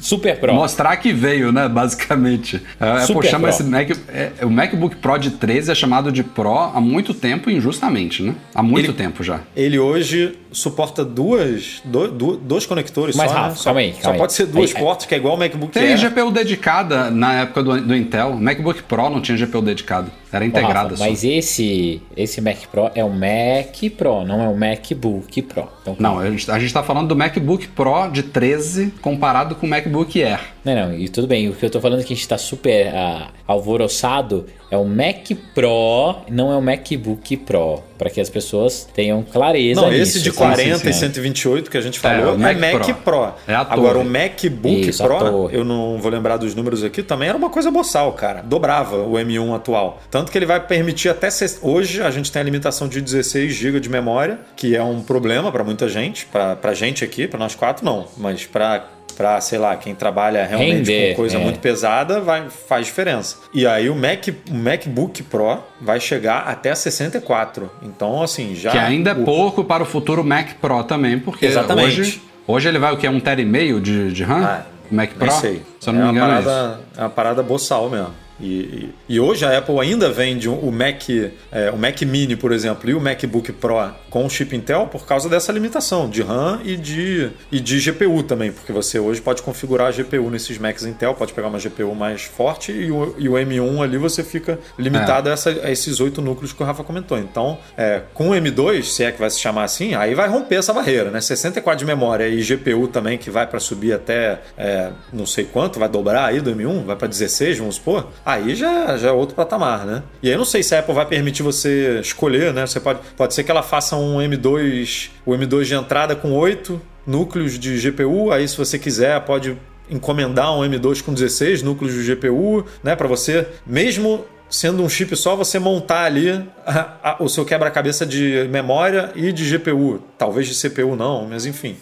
super pro. mostrar que veio, né? Basicamente. É, Apple Super chama Pro. esse Mac. é, o MacBook Pro de 13 é chamado de Pro há muito tempo, injustamente, né? Há muito Ele- tempo já. Ele hoje suporta duas, do- do- dois conectores Mas, só, Rafa, né? Só, calma aí, só calma aí. pode ser duas Aí, portas, que é igual o MacBook Tem. GPU dedicada na época do, do Intel. MacBook Pro não tinha GPU dedicado. Era integrada Rafa, só. mas esse, esse Mac Pro é o Mac Pro, não é o MacBook Pro. Então, Não, a gente, a gente tá falando do MacBook Pro de 13 comparado com o MacBook Air. Não, não, e tudo bem. O que eu tô falando é que a gente tá super ah, alvoroçado é o Mac Pro, não é o MacBook Pro. Pra que as pessoas tenham clareza Não, nisso. esse de assim, 40 assim, e né? 128 que a gente falou o é, Mac Mac, Pro. Pro. É a Agora, o MacBook Isso, Pro, eu não vou lembrar dos números aqui, também era uma coisa boçal, cara. Dobrava o M1 atual. Tanto que ele vai permitir até... ses- Hoje a gente tem a limitação de 16 GB de memória, que é um problema para muita gente. Pra, pra gente aqui, para nós quatro, não. Mas pra... Pra, sei lá, quem trabalha realmente Render, com coisa é. muito pesada, vai, faz diferença. E aí o, Mac, o MacBook Pro vai chegar até 64. Então, assim, já. Que ainda é pouco para o futuro Mac Pro também, porque Exatamente. hoje, hoje ele vai o que? Um tera e meio de, de RAM? Ah, Mac Pro? Sei. Se eu não é me uma engano é parada, é uma parada boçal mesmo. E, e- hoje a Apple ainda vende o Mac, é, o Mac Mini, por exemplo, e o MacBook Pro com chip Intel por causa dessa limitação de RAM e de, e de GPU também, porque você hoje pode configurar a GPU nesses Macs Intel, pode pegar uma GPU mais forte e o, e o M1 ali você fica limitado a, essa- a esses oito núcleos que o Rafa comentou. Então, é, com o M2, se é que vai se chamar assim, aí vai romper essa barreira, né? 64 de memória e GPU também que vai para subir até é, não sei quanto, vai dobrar aí do M1, vai para 16, vamos supor. Aí já, já é outro patamar, né? E aí não sei se a Apple vai permitir você escolher, né? Você pode, pode ser que ela faça um M2, o M2 de entrada com 8 núcleos de GPU, aí se você quiser pode encomendar um M2 com 16 núcleos de GPU, né, para você mesmo sendo um chip só, você montar ali a- a- o seu quebra-cabeça de memória e de GPU. Talvez de CPU não, mas enfim.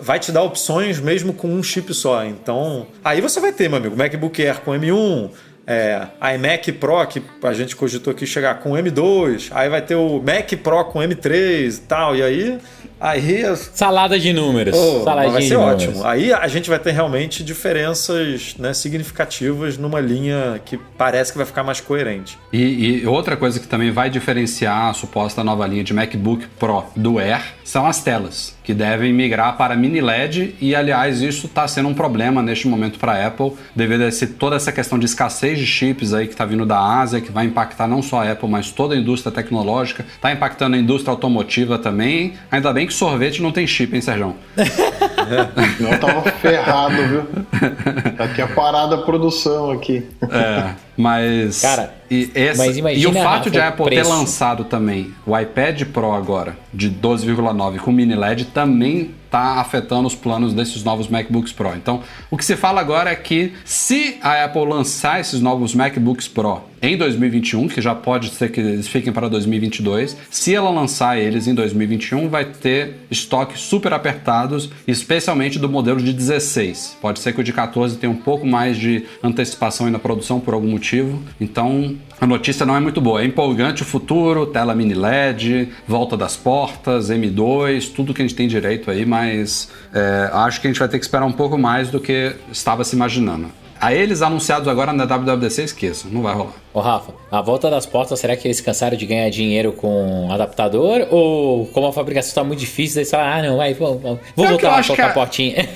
Vai te dar opções mesmo com um chip só. Então, aí você vai ter, meu amigo, MacBook Air com M1, é, iMac Pro, que a gente cogitou aqui chegar com M2, aí vai ter o Mac Pro com M3 e tal, e aí Aí Salada de números. Oh, Saladinha vai de ser números. ótimo. Aí a gente vai ter realmente diferenças né, significativas numa linha que parece que vai ficar mais coerente. E, e outra coisa que também vai diferenciar a suposta nova linha de MacBook Pro do Air são as telas, que devem migrar para mini LED e, aliás, isso está sendo um problema neste momento para a Apple, devido a esse, toda essa questão de escassez de chips aí que está vindo da Ásia, que vai impactar não só a Apple, mas toda a indústria tecnológica, está impactando a indústria automotiva também. Ainda bem que sorvete não tem chip, hein, Sérgio? Eu tava ferrado, viu? Tá aqui a parada a produção aqui. É, mas. Cara, e, essa- mas imagina, e o fato de a Apple ter preço. lançado também o iPad Pro agora, de 12,9 com mini LED, também está afetando os planos desses novos MacBooks Pro. Então, o que se fala agora é que se a Apple lançar esses novos MacBooks Pro em 2021, que já pode ser que eles fiquem para 2022, se ela lançar eles em 2021, vai ter estoques super apertados, especialmente do modelo de 16. Pode ser que o de 14 tenha um pouco mais de antecipação aí na produção por algum motivo. Então, a notícia não é muito boa. É empolgante o futuro, tela mini LED, volta das portas, M2, tudo que a gente tem direito aí, mas é, acho que a gente vai ter que esperar um pouco mais do que estava se imaginando. A eles anunciados agora na WWDC, esqueçam, não vai rolar. Ô, Rafa, a volta das portas, será que eles cansaram de ganhar dinheiro com adaptador? Ou como a fabricação está muito difícil, eles falaram, ah, não, vai, vou, vou É voltar lá a colocar é- a portinha.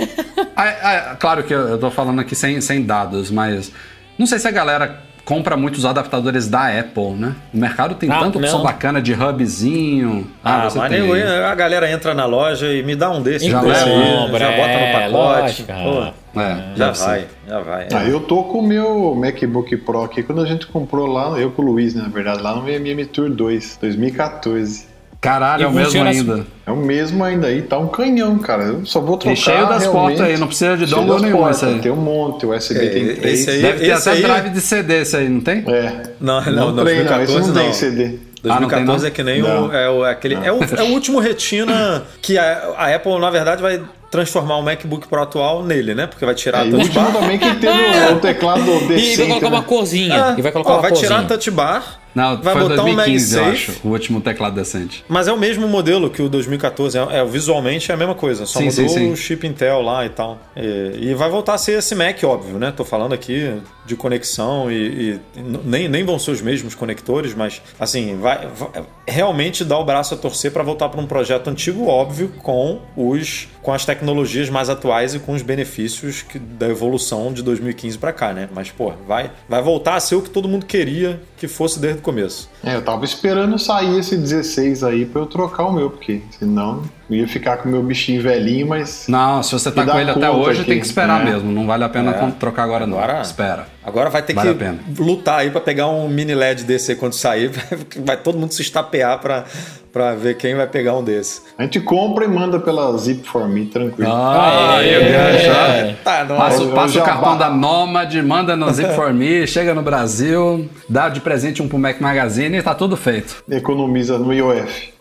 Ah, ah, claro que eu, eu tô falando aqui sem, sem dados, mas não sei se a galera compra muitos adaptadores da Apple, né? O mercado tem Ah, tanta opção não. bacana de hubzinho. Ah, você mas tem a galera entra na loja e me dá um desse Já leva, já bota no é, pacote. pô, É, já vai, já vai. Ah, eu tô com o meu MacBook Pro aqui quando a gente comprou lá, eu com o Luiz, né, na verdade, lá no MM Tour 2, 2014. Caralho, é o mesmo funciona assim. ainda. É o mesmo ainda aí, tá um canhão, cara. Eu só vou trocar E cheio das portas aí, não precisa de dongle nenhum portas, aí. Tem um monte, o USB É, tem três. esse aí- Deve ter esse até aí- drive de CD esse aí, não tem? É. Não, não, não, tem, não, esse 2014 não tem. CD. Ah, não tem, 2014 não? é que nem o, é o, aquele, é, o, é o último retina que a, a Apple, na verdade, vai transformar o MacBook Pro atual nele, né? Porque vai tirar É, a o touch último bar. também que tem o, o teclado e vai decente. colocar uma né? corzinha. e vai colocar Ó, uma vai corzinha. tirar a touch bar, Não, vai foi botar um 2015, eu MagSafe. acho, o último teclado decente. Mas é o mesmo modelo que o 2014. É, é, visualmente é a mesma coisa. Só Sim, mudou sim, sim. o chip Intel lá e tal. E, e vai voltar a ser esse Mac, óbvio, né? Tô falando aqui de conexão e, e nem, nem vão ser os mesmos conectores, mas assim, vai, vai- realmente dá o braço a torcer para voltar para um projeto antigo, óbvio, com os com as tecnologias mais atuais e com os benefícios que- da evolução de 2015 para cá, né? Mas pô, vai vai voltar a ser o que todo mundo queria que fosse desde o começo. É, eu tava esperando sair esse 16 aí pra eu trocar o meu, porque senão eu ia ficar com o meu bichinho velhinho, mas. Não, se você tá com ele até hoje, aqui, tem que esperar né? mesmo. Não vale a pena É. trocar agora, não. Agora- Espera. Agora vai ter Vale que a pena. lutar aí pra pegar um mini LED desse aí quando sair. Vai todo mundo se estapear pra, pra ver quem vai pegar um desse. A gente compra e manda pela Zip for Me, tranquilo. Ah, Aê, eu já. é. Tá, não. Passa, Eu- passa o cartão ba- da Nomad, manda no Zip for Me, chega no Brasil, dá de presente um pro Mac Magazine e tá tudo feito. Economiza no IOF.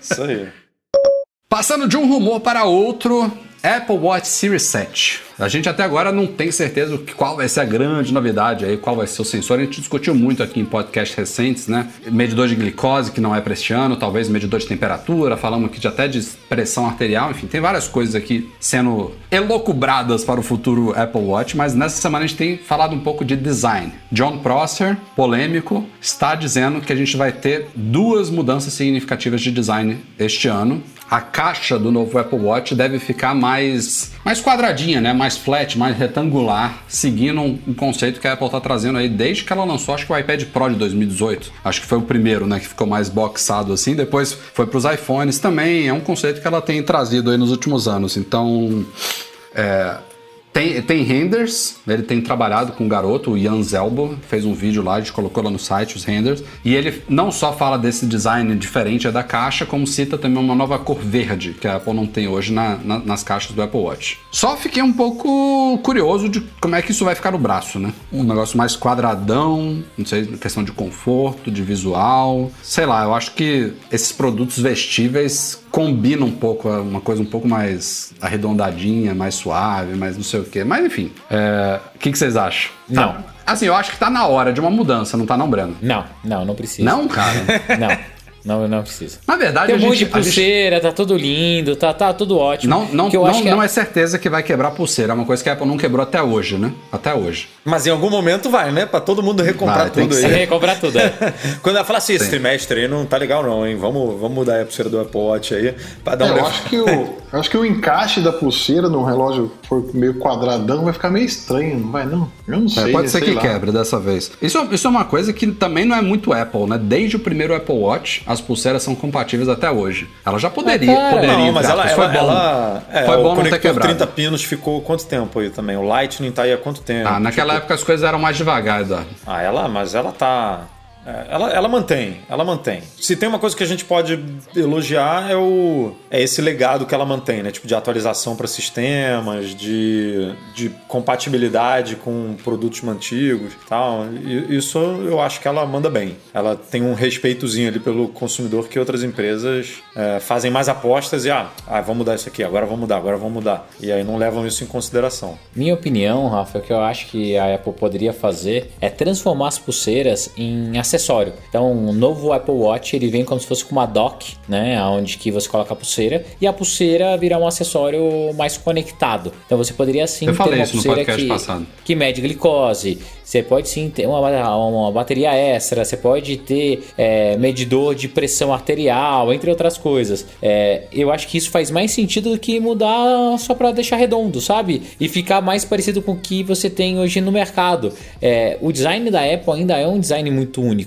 Isso aí. Passando de um rumor para outro, Apple Watch Series 7. A gente até agora não tem certeza qual vai ser a grande novidade aí, qual vai ser o sensor. A gente discutiu muito aqui em podcasts recentes, né? Medidor de glicose, que não é para este ano, talvez medidor de temperatura, falamos aqui de até de pressão arterial, enfim, tem várias coisas aqui sendo elocubradas para o futuro Apple Watch, mas nessa semana a gente tem falado um pouco de design. John Prosser, polêmico, está dizendo que a gente vai ter duas mudanças significativas de design este ano. A caixa do novo Apple Watch deve ficar mais, mais quadradinha, né? mais flat, mais retangular, seguindo um, um conceito que a Apple está trazendo aí desde que ela lançou, acho que o iPad Pro de 2018. Acho que foi o primeiro, né, que ficou mais boxado assim. Depois foi para os iPhones também. É um conceito que ela tem trazido aí nos últimos anos. Então, é, tem, tem renders, ele tem trabalhado com um garoto, o Ian Zelbo, fez um vídeo lá, a gente colocou lá no site os renders, e ele não só fala desse design diferente da caixa, como cita também uma nova cor verde, que a Apple não tem hoje na- na- nas caixas do Apple Watch. Só fiquei um pouco curioso de como é que isso vai ficar no braço, né? Um negócio mais quadradão, não sei, questão de conforto, de visual, sei lá, eu acho que esses produtos vestíveis combinam um pouco, uma coisa um pouco mais arredondadinha, mais suave, mais não sei o quê. Mas enfim, é, o que, que vocês acham? Não. Assim, eu acho que tá na hora de uma mudança, não tá não, Breno? Não, não, não precisa. Não, cara? Não. Não, não precisa. Na verdade, Tem a um gente, monte de a gente- pulseira, tá tudo lindo, tá, tá tudo ótimo. não, não, que eu não, acho que não é certeza que vai quebrar pulseira. É uma coisa que a Apple não quebrou até hoje, né? Até hoje. Mas em algum momento vai, né? Pra todo mundo recomprar Vai, tudo aí. É, comprar tudo. É. Quando ela fala assim, esse Sim. trimestre aí não tá legal não, hein? Vamos, vamos mudar a pulseira do Apple Watch aí pra dar É, um... eu acho que o, eu acho que o encaixe da pulseira no relógio for meio quadradão vai ficar meio estranho, não vai não? Eu não É, sei. pode ser sei que lá. quebre dessa vez. Isso, isso é uma coisa que também não é muito Apple, né? Desde o primeiro Apple Watch, as pulseiras são compatíveis até hoje. Ela já poderia, cara. poderia Não, mas ela, aspas. ela, foi bom. ela- é, foi o bom não ter quebrado. 30 pinos ficou quanto tempo aí também? O Lightning tá aí há quanto tempo? Ah, naquela Tipo, época as coisas eram mais devagar, Eduardo. Ah, ela, mas ela tá. É, Ela, ela mantém, ela mantém. Se tem uma coisa que a gente pode elogiar é o é esse legado que ela mantém, né? Tipo de atualização para sistemas, de, de compatibilidade com produtos antigos, e tal. Isso eu acho que ela manda bem. Ela tem um respeitozinho ali pelo consumidor que outras empresas é, fazem mais apostas e ah, ah, vamos mudar isso aqui, agora vamos mudar, agora vamos mudar. E aí não levam isso em consideração. Minha opinião, Rafa, o que eu acho que a Apple poderia fazer é transformar as pulseiras em acessório. Então, o novo Apple Watch ele vem como se fosse com uma dock, né, onde que você coloca a pulseira e a pulseira virar um acessório mais conectado. Então, você poderia sim Eu ter falei uma isso no pulseira podcast que, passado. que mede glicose. Você pode sim ter uma, uma bateria extra, você pode ter é, medidor de pressão arterial, entre outras coisas. É, eu acho que isso faz mais sentido do que mudar só para deixar redondo, sabe? E ficar mais parecido com o que você tem hoje no mercado. É, o design da Apple ainda é um design muito único.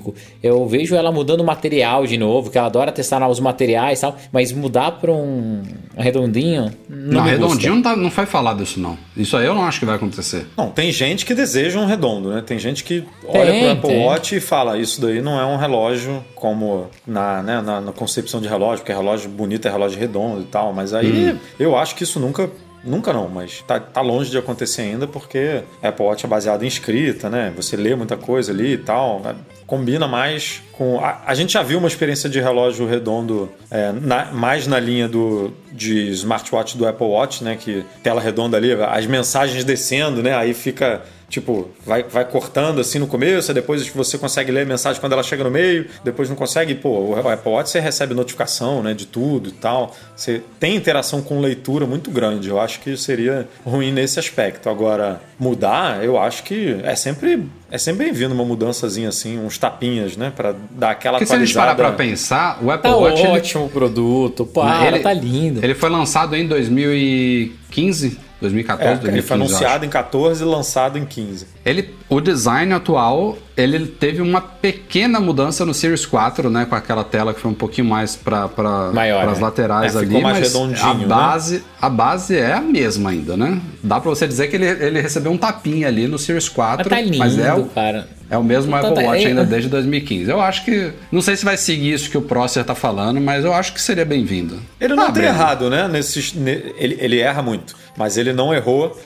Eu vejo ela mudando o material de novo, que ela adora testar novos materiais e tal, mas mudar para um redondinho. Não, Não, me gusta. redondinho não, tá, não foi falado isso, não. Isso aí eu não acho que vai acontecer. Não, tem gente que deseja um redondo, né? Tem gente que olha Tem, pro Apple tem. Watch e fala, isso daí não é um relógio como na, né, na, na concepção de relógio, porque relógio bonito é relógio redondo e tal, mas aí eu acho que isso nunca. Nunca não, mas tá, tá longe de acontecer ainda porque Apple Watch é baseado em escrita, né? Você lê muita coisa ali e tal. né? Combina mais com. A, a gente já viu uma experiência de relógio redondo é, na- mais na linha do, de smartwatch do Apple Watch, né? Que tela redonda ali, as mensagens descendo, né? Aí fica Tipo, vai, vai cortando assim no começo, depois você consegue ler a mensagem quando ela chega no meio, depois não consegue. Pô, o Apple Watch você recebe notificação né, de tudo e tal. Você tem interação com leitura muito grande. Eu acho que seria ruim nesse aspecto. Agora, mudar, eu acho que é sempre. É sempre bem-vindo uma mudançazinha assim, uns tapinhas, né? Pra dar aquela Porque se a gente parar atualizada. pra pensar, o Apple Tá Watch. ele- ótimo o produto, para, ele, tá lindo. Ele foi lançado em 2015, 2014, É, 2015. ele foi anunciado em 14 e lançado em 15. Ele, o design atual, ele teve uma pequena mudança no Series 4, né? Com aquela tela que foi um pouquinho mais para Maior, as né? laterais É, ali. ficou mais mas redondinho, a né? base, a base é a mesma ainda, né? Dá pra você dizer que ele, ele recebeu um tapinha ali no Series 4. Mas tá lindo, mas é o, cara. é o mesmo Tá- Apple tá- Watch é- ainda desde 2015. Eu acho que. Não sei se vai seguir isso que o Prosser tá falando, mas eu acho que seria bem-vindo. Ele não Ah, tem errado, né? Nesses, ne- ele, ele erra muito, mas ele não errou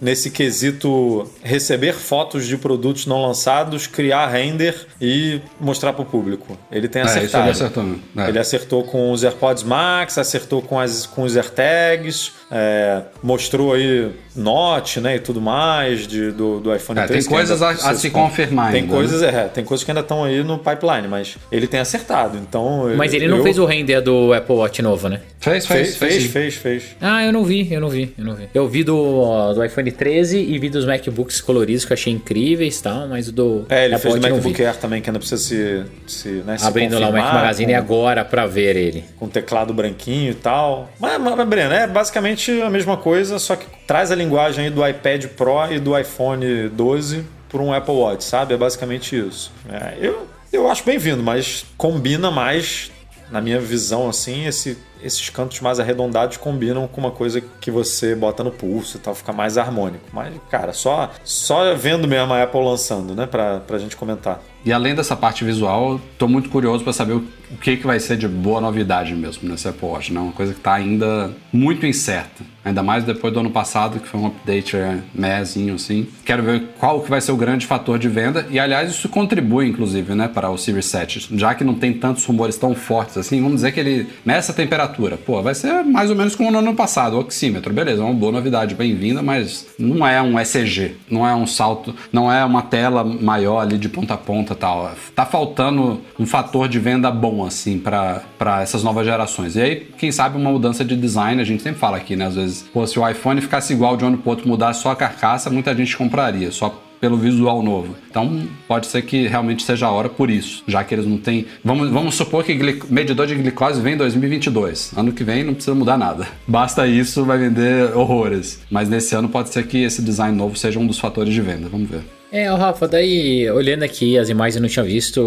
nesse quesito receber fotos de produtos não lançados, criar render e mostrar para o público. Ele tem É, acertado. ele acertou. É. Ele acertou com os AirPods Max, acertou com, as, com os AirTags, é, mostrou aí Note, né, e tudo mais de, do, do iPhone É, 13. tem coisas ainda a- a se com- confirmar Tem ainda, né? coisas, é, tem coisas que ainda estão aí no pipeline, mas ele tem acertado. Então, Mas ele não eu- fez o render do Apple Watch novo, né? Fez, Fez, fez, sim. fez, fez. Ah, eu não vi, eu não vi, eu não vi. Eu vi do, do iPhone 13 e vi dos MacBooks coloridos que eu achei incríveis e tal, mas o do É, ele Apple fez o Watch não MacBook. Air também, que ainda precisa se, se, né, se Abrindo lá o Mac Magazine com, agora pra ver ele. com teclado branquinho e tal. Mas, mas, mas, Breno, é basicamente a mesma coisa, só que traz a linguagem do iPad Pro e do iPhone 12 para um Apple Watch, sabe? É basicamente isso. É, eu, eu acho bem-vindo, mas combina mais, na minha visão, assim, esse, esses cantos mais arredondados combinam com uma coisa que você bota no pulso e tal, fica mais harmônico. Mas, cara, só, só vendo mesmo a Apple lançando, né, pra, pra gente comentar. E além dessa parte visual, tô muito curioso para saber o, que, que vai ser de boa novidade mesmo nesse Apple Watch, né? Uma coisa que tá ainda muito incerta. Ainda mais depois do ano passado, que foi um update é, mezinho assim. Quero ver qual que vai ser o grande fator de venda. E aliás, isso contribui, inclusive, né, para o Series 7. Já que não tem tantos rumores tão fortes assim, vamos dizer que ele, nessa temperatura temperatura. Pô, vai ser mais ou menos como no ano passado, o oxímetro. Beleza, é uma boa novidade, bem-vinda, mas não é um ECG, não é um salto, não é uma tela maior ali de ponta a ponta tal. Tá faltando um fator de venda bom, assim, para essas novas gerações. E aí, quem sabe uma mudança de design, a gente sempre fala aqui, né? Às vezes, pô, se o iPhone ficasse igual de um ano pro outro, mudar só a carcaça, muita gente compraria. Só pelo visual novo. Então pode ser que realmente seja a hora por isso, já que eles não têm. Vamos, vamos supor que medidor de glicose vem em 2022. Ano que vem não precisa mudar nada. Basta isso, vai vender horrores. Mas nesse ano pode ser que esse design novo seja um dos fatores de venda. Vamos ver. É, Rafa, daí, olhando aqui as imagens eu não tinha visto,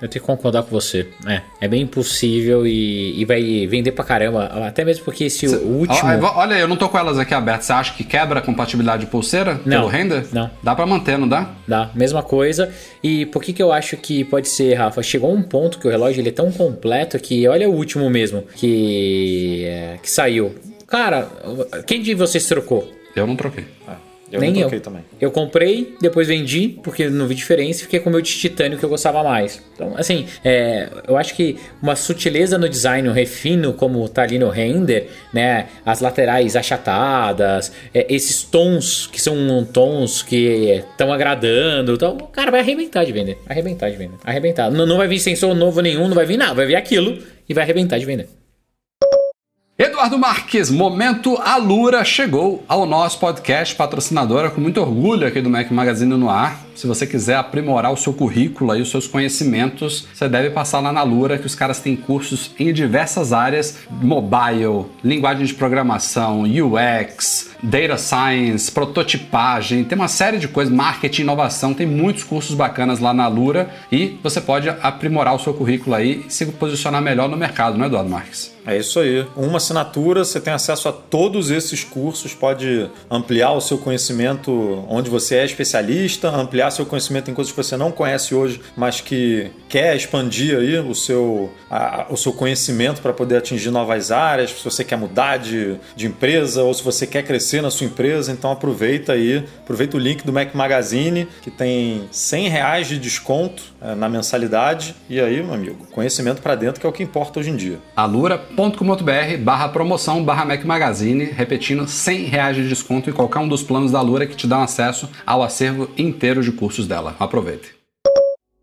eu tenho que concordar com você. É, é bem impossível e, e vai vender pra caramba. Até mesmo porque esse Cê, último. Olha, eu não tô com elas aqui abertas. Você acha que quebra a compatibilidade de pulseira não, pelo render? Não. Dá pra manter, não dá? Dá, mesma coisa. E por que, que eu acho que pode ser, Rafa? Chegou um ponto que o relógio ele é tão completo que, olha o último mesmo, que, é, que saiu. Cara, quem de vocês trocou? Eu não troquei. Ah. Eu Nem eu. também. Eu comprei, depois vendi, porque não vi diferença, e fiquei com o meu de titânio que eu gostava mais. Então, assim, é, eu acho que uma sutileza no design, um refino, como tá ali no render, né? As laterais achatadas, é, esses tons que são tons que estão agradando. Então, cara, vai arrebentar de vender. Arrebentar de vender. Arrebentar. Não, não vai vir sensor novo nenhum, não vai vir nada. Vai vir aquilo e vai arrebentar de vender. Eduardo Marques, momento Alura chegou ao nosso podcast, patrocinadora com muito orgulho aqui do Mac Magazine no ar. Se você quiser aprimorar o seu currículo e os seus conhecimentos, você deve passar lá na Lura, que os caras têm cursos em diversas áreas: mobile, linguagem de programação, UX, data science, prototipagem, tem uma série de coisas, marketing, inovação, tem muitos cursos bacanas lá na Lura e você pode aprimorar o seu currículo aí e se posicionar melhor no mercado, não é, Eduardo Marques? É isso aí. Uma assinatura, você tem acesso a todos esses cursos, pode ampliar o seu conhecimento onde você é especialista, ampliar seu conhecimento em coisas que você não conhece hoje, mas que quer expandir aí o seu, a, o seu conhecimento para poder atingir novas áreas, se você quer mudar de, de empresa ou se você quer crescer na sua empresa, então aproveita aí, aproveita o link do Mac Magazine, que tem 100 reais de desconto é, na mensalidade, e aí, meu amigo, conhecimento para dentro que é o que importa hoje em dia. Alura alura.com.br barra promoção barra Mac Magazine, repetindo, 100 reais de desconto em qualquer um dos planos da Alura que te dão acesso ao acervo inteiro de cursos dela. Aproveite.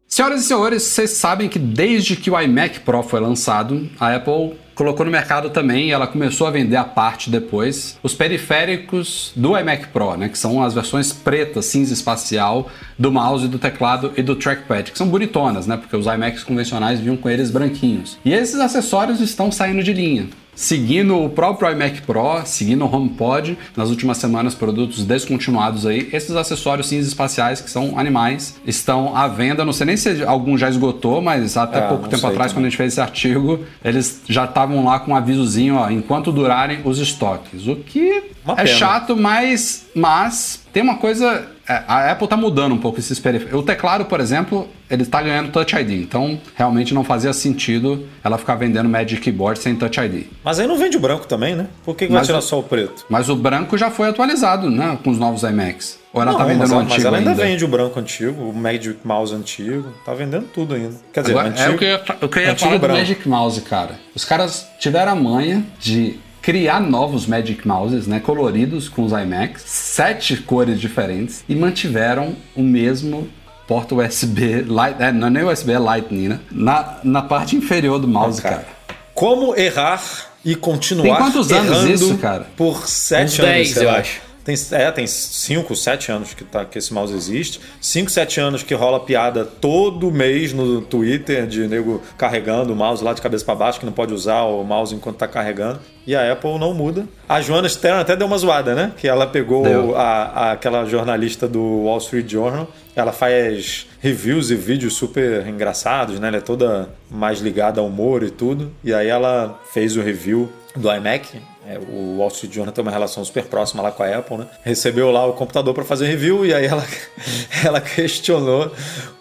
Senhoras e senhores, vocês sabem que desde que o iMac Pro foi lançado, a Apple colocou no mercado também, ela começou a vender a parte depois, os periféricos do iMac Pro, né, que são as versões pretas, cinza espacial, do mouse, do teclado e do trackpad, que são bonitonas, né, porque os iMacs convencionais vinham com eles branquinhos. E esses acessórios estão saindo de linha seguindo o próprio iMac Pro, seguindo o HomePod, nas últimas semanas produtos descontinuados aí, esses acessórios cinza espaciais que são animais estão à venda, não sei nem se algum já esgotou, mas até é, pouco tempo atrás também. quando a gente fez esse artigo, eles já estavam lá com um avisozinho, ó, enquanto durarem os estoques, o que Uma é pena. chato, mas mas tem uma coisa a Apple está mudando um pouco esses periféricos. O teclado, por exemplo, ele está ganhando Touch ID. Então, realmente não fazia sentido ela ficar vendendo Magic Keyboard sem Touch ID. Mas aí não vende o branco também, né? Por que, que vai tirar o, só o preto? Mas o branco já foi atualizado, né? Com os novos iMacs. Ou ela não, tá vendendo o antigo Mas ela ainda, ainda, vende o branco antigo, o Magic Mouse antigo. Tá vendendo tudo ainda. Quer dizer, Agora, antigo, é o que eu eu ia falar branco. do Magic Mouse, cara. Os caras tiveram a manha de criar novos Magic Mouses, né, coloridos com os iMacs, sete cores diferentes e mantiveram o mesmo porta USB, light, é, não é nem USB, é Lightning, né? Na, na parte inferior do mouse, cara. cara. Como errar e continuar Tem quantos anos isso, cara? Por sete Uns anos, 10, eu acho. Tem, é, tem 5, 7 anos que, tá, que esse mouse existe. 5, 7 anos que rola piada todo mês no Twitter de nego carregando o mouse lá de cabeça para baixo, que não pode usar o mouse enquanto tá carregando. E a Apple não muda. A Joana Stern até deu uma zoada, né? Que ela pegou a, a, aquela jornalista do Wall Street Journal. Ela faz reviews e vídeos super engraçados, né? Ela é toda mais ligada ao humor e tudo. E aí ela fez o review do iMac é, o Wall Street Journal tem uma relação super próxima lá com a Apple, né? Recebeu lá o computador para fazer review e aí ela, ela questionou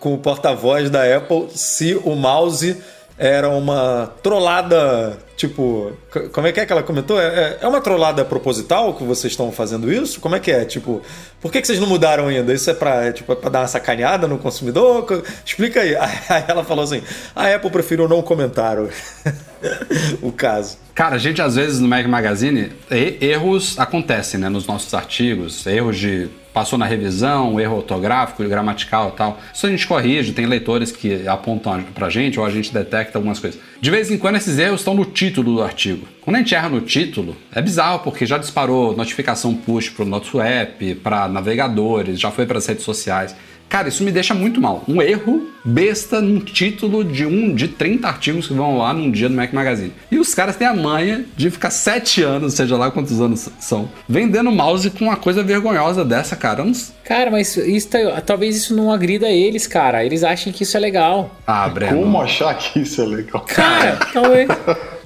com o porta-voz da Apple se o mouse era uma trollada Tipo, como é que é que ela comentou? É, é uma trollada proposital que vocês estão fazendo isso? Como é que é? Tipo, por que, que vocês não mudaram ainda? Isso é pra, é, tipo, é pra dar uma sacaneada no consumidor? Explica aí. Aí ela falou assim: a Apple preferiu não comentar o, o caso. Cara, a gente às vezes no Mac Magazine, erros acontecem, né? Nos nossos artigos, erros de passou na revisão, erro ortográfico, gramatical e tal. Isso a gente corrige, tem leitores que apontam pra gente ou a gente detecta algumas coisas. De vez em quando esses erros estão no título do artigo. Quando a gente erra no título, é bizarro porque já disparou notificação push pro nosso app, para navegadores, já foi para as redes sociais. Cara, isso me deixa muito mal. Um erro besta num título de um de 30 artigos que vão lá num dia no Mac Magazine. E os caras têm a manha de ficar 7 anos, seja lá quantos anos são, vendendo mouse com uma coisa vergonhosa dessa, cara. Uns... Cara, mas isso, tá, talvez isso não agrida eles, cara. Eles acham que isso é legal. Ah, Breno. Como achar que isso é legal? Cara, talvez.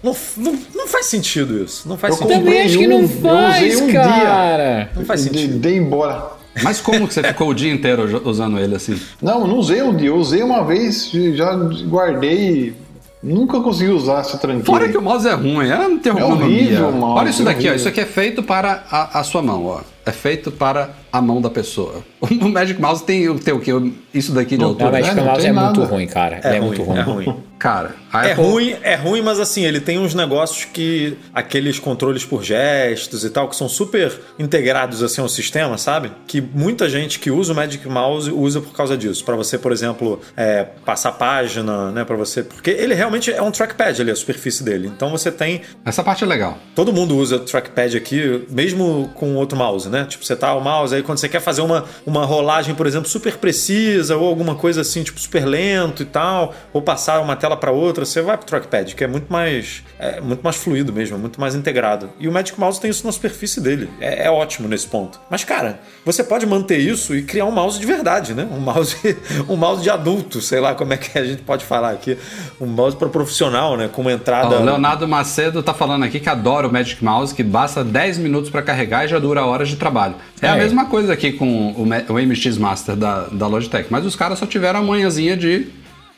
Não, não, não, faz sentido isso. Não faz eu sentido. Também acho que não faz, um cara. Dia. Não faz sentido. Dei embora. Mas como que você ficou o dia inteiro usando ele assim? Não, não usei um dia. Eu usei uma vez, já guardei. Nunca consegui usar essa tranqueira. Fora que o mouse é ruim, é não tem horrível, mouse, Olha isso daqui, ó. Isso aqui é feito para a, a sua mão, ó. É feito para a mão da pessoa. O Magic Mouse tem, tem o que? Isso daqui de altura. O Magic é, Mouse é nada. muito ruim, cara. É, é ruim, muito ruim. É ruim. Cara, é ruim, é ruim, mas assim, ele tem uns negócios que aqueles controles por gestos e tal que são super integrados assim ao sistema, sabe? Que muita gente que usa o Magic Mouse usa por causa disso. Para você, por exemplo, é, passar página, né? Para você, porque ele realmente é um trackpad ali a superfície dele. Então você tem. Essa parte é legal. Todo mundo usa trackpad aqui, mesmo com outro mouse, né? Tipo, você tá o mouse aí quando você quer fazer uma, uma rolagem, por exemplo, super precisa ou alguma coisa assim, tipo super lento e tal, ou passar uma tela para outra, você vai pro trackpad, que é muito mais é muito mais fluido mesmo, é muito mais integrado. E o Magic Mouse tem isso na superfície dele. É, é ótimo nesse ponto. Mas cara, você pode manter isso e criar um mouse de verdade, né? Um mouse um mouse de adulto, sei lá como é que a gente pode falar aqui, um mouse para profissional, né, com uma entrada O Leonardo Macedo tá falando aqui que adora o Magic Mouse, que basta 10 minutos para carregar e já dura horas de trabalho. É, é, a mesma coisa aqui com o, o MX Master da, da Logitech, mas os caras só tiveram a manhãzinha de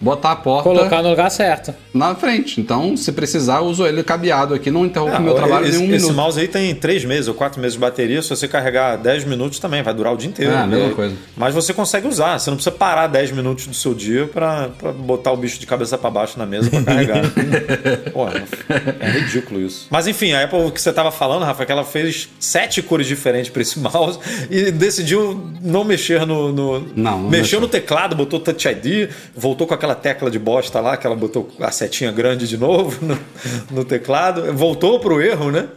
botar a porta. Colocar no lugar certo. Na frente. Então, se precisar, eu uso ele cabeado aqui, não interrompe o meu trabalho esse, nenhum esse minuto. Esse mouse aí tem 3 meses ou 4 meses de bateria. Se você carregar 10 minutos também, vai durar o dia inteiro. É, a mesma coisa. Mas você consegue usar. Você não precisa parar 10 minutos do seu dia para botar o bicho de cabeça para baixo na mesa para carregar. Pô, é ridículo isso. Mas enfim, a Apple que você tava falando, Rafa, é que ela fez sete cores diferentes para esse mouse e decidiu não mexer no. no não, não mexeu, mexeu no teclado, botou Touch ID, voltou com aquela tecla de bosta lá, que ela botou a setinha grande de novo no, no teclado. Voltou pro erro, né?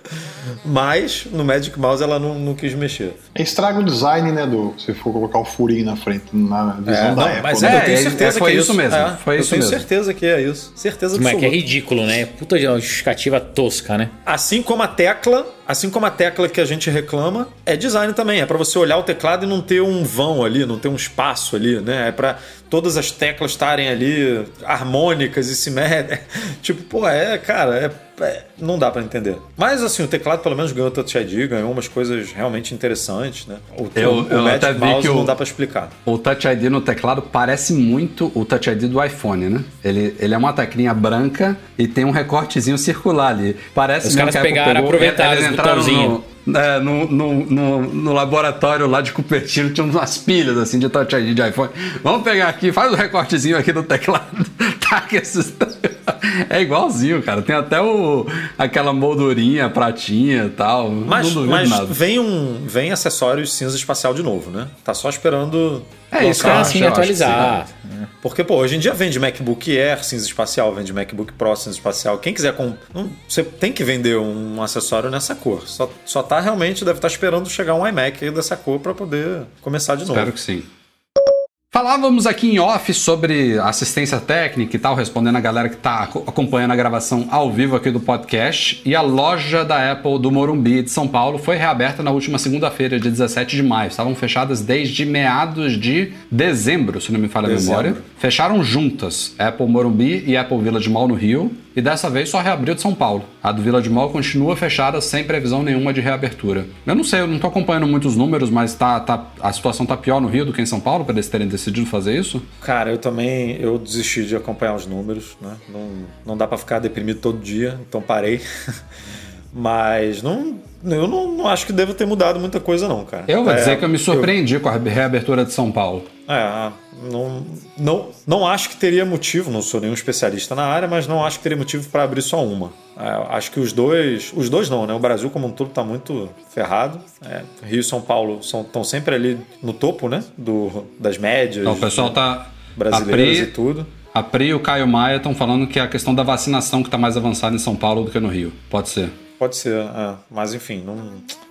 Mas no Magic Mouse ela não, não quis mexer. Estraga o design, né, do se for colocar o furinho na frente na visão é, da não, Apple. Mas né? é, eu tenho certeza é, foi que é isso mesmo. É, foi eu isso tenho mesmo. certeza que é isso. Certeza Mas absoluta. é que é ridículo, né? Puta justificativa tosca, né? Assim como a tecla, assim como a tecla que a gente reclama, é design também. É para você olhar o teclado e não ter um vão ali, não ter um espaço ali, né? É para todas as teclas estarem ali harmônicas e simétricas. tipo, pô, é, cara, é, é, não dá para entender. Mas assim, o teclado pelo menos ganhou Touch ID, ganhou umas coisas realmente interessantes, né? O, eu, o, eu o Magic Mouse o, não dá para explicar. O Touch ID no teclado parece muito o Touch ID do iPhone, né? Ele, ele é uma teclinha branca e tem um recortezinho circular ali. Parece Os mesmo caras que pegaram, pegou, aproveitaram eles entraram botãozinho. no, é, no, no, no, no, laboratório lá de Cupertino tinha umas pilhas assim de Touch ID de iPhone. Vamos pegar aqui, faz o um recortezinho aqui no teclado. tá que esses... É igualzinho, cara. Tem até o, aquela moldurinha, pratinha e tal. Mas, não mas nada. vem um vem acessórios cinza espacial de novo, né? Tá só esperando. É isso acho, assim atualizar. Porque, pô, hoje em dia vende MacBook Air cinza espacial, vende MacBook Pro cinza espacial. Quem quiser. Com... Não, você tem que vender um acessório nessa cor. Só, só tá realmente, deve estar esperando chegar um iMac dessa cor para poder começar de novo. Espero que sim. Falávamos aqui em off sobre assistência técnica e tal, respondendo a galera que está acompanhando a gravação ao vivo aqui do podcast. E a loja da Apple do Morumbi de São Paulo foi reaberta na última segunda-feira, dia 17 de maio. Estavam fechadas desde meados de dezembro, se não me falha a memória. Fecharam juntas, Apple Morumbi e Apple Village Mall no Rio. E dessa vez só reabriu de São Paulo. A do Village Mall continua fechada sem previsão nenhuma de reabertura. Eu não sei, eu não estou acompanhando muitos números, mas tá, tá, a situação tá pior no Rio do que em São Paulo, para eles terem decidido decidido fazer isso? Cara, eu também eu desisti de acompanhar os números, né? Não, não dá para ficar deprimido todo dia, então parei. Mas não, eu não, não, acho que deva ter mudado muita coisa, não, cara. Eu vou é, dizer que eu me surpreendi eu... com a reabertura de São Paulo. É, não, não, não acho que teria motivo, não sou nenhum especialista na área, mas não acho que teria motivo para abrir só uma. É, acho que os dois, os dois não, né? O Brasil como um todo está muito ferrado. É, Rio e São Paulo estão sempre ali no topo, né? Do, das médias. Então, o pessoal tá brasileiras Pri, e tudo. A Pri e o Caio Maia estão falando que é a questão da vacinação que está mais avançada em São Paulo do que no Rio. Pode ser. Pode ser, é. mas enfim, não,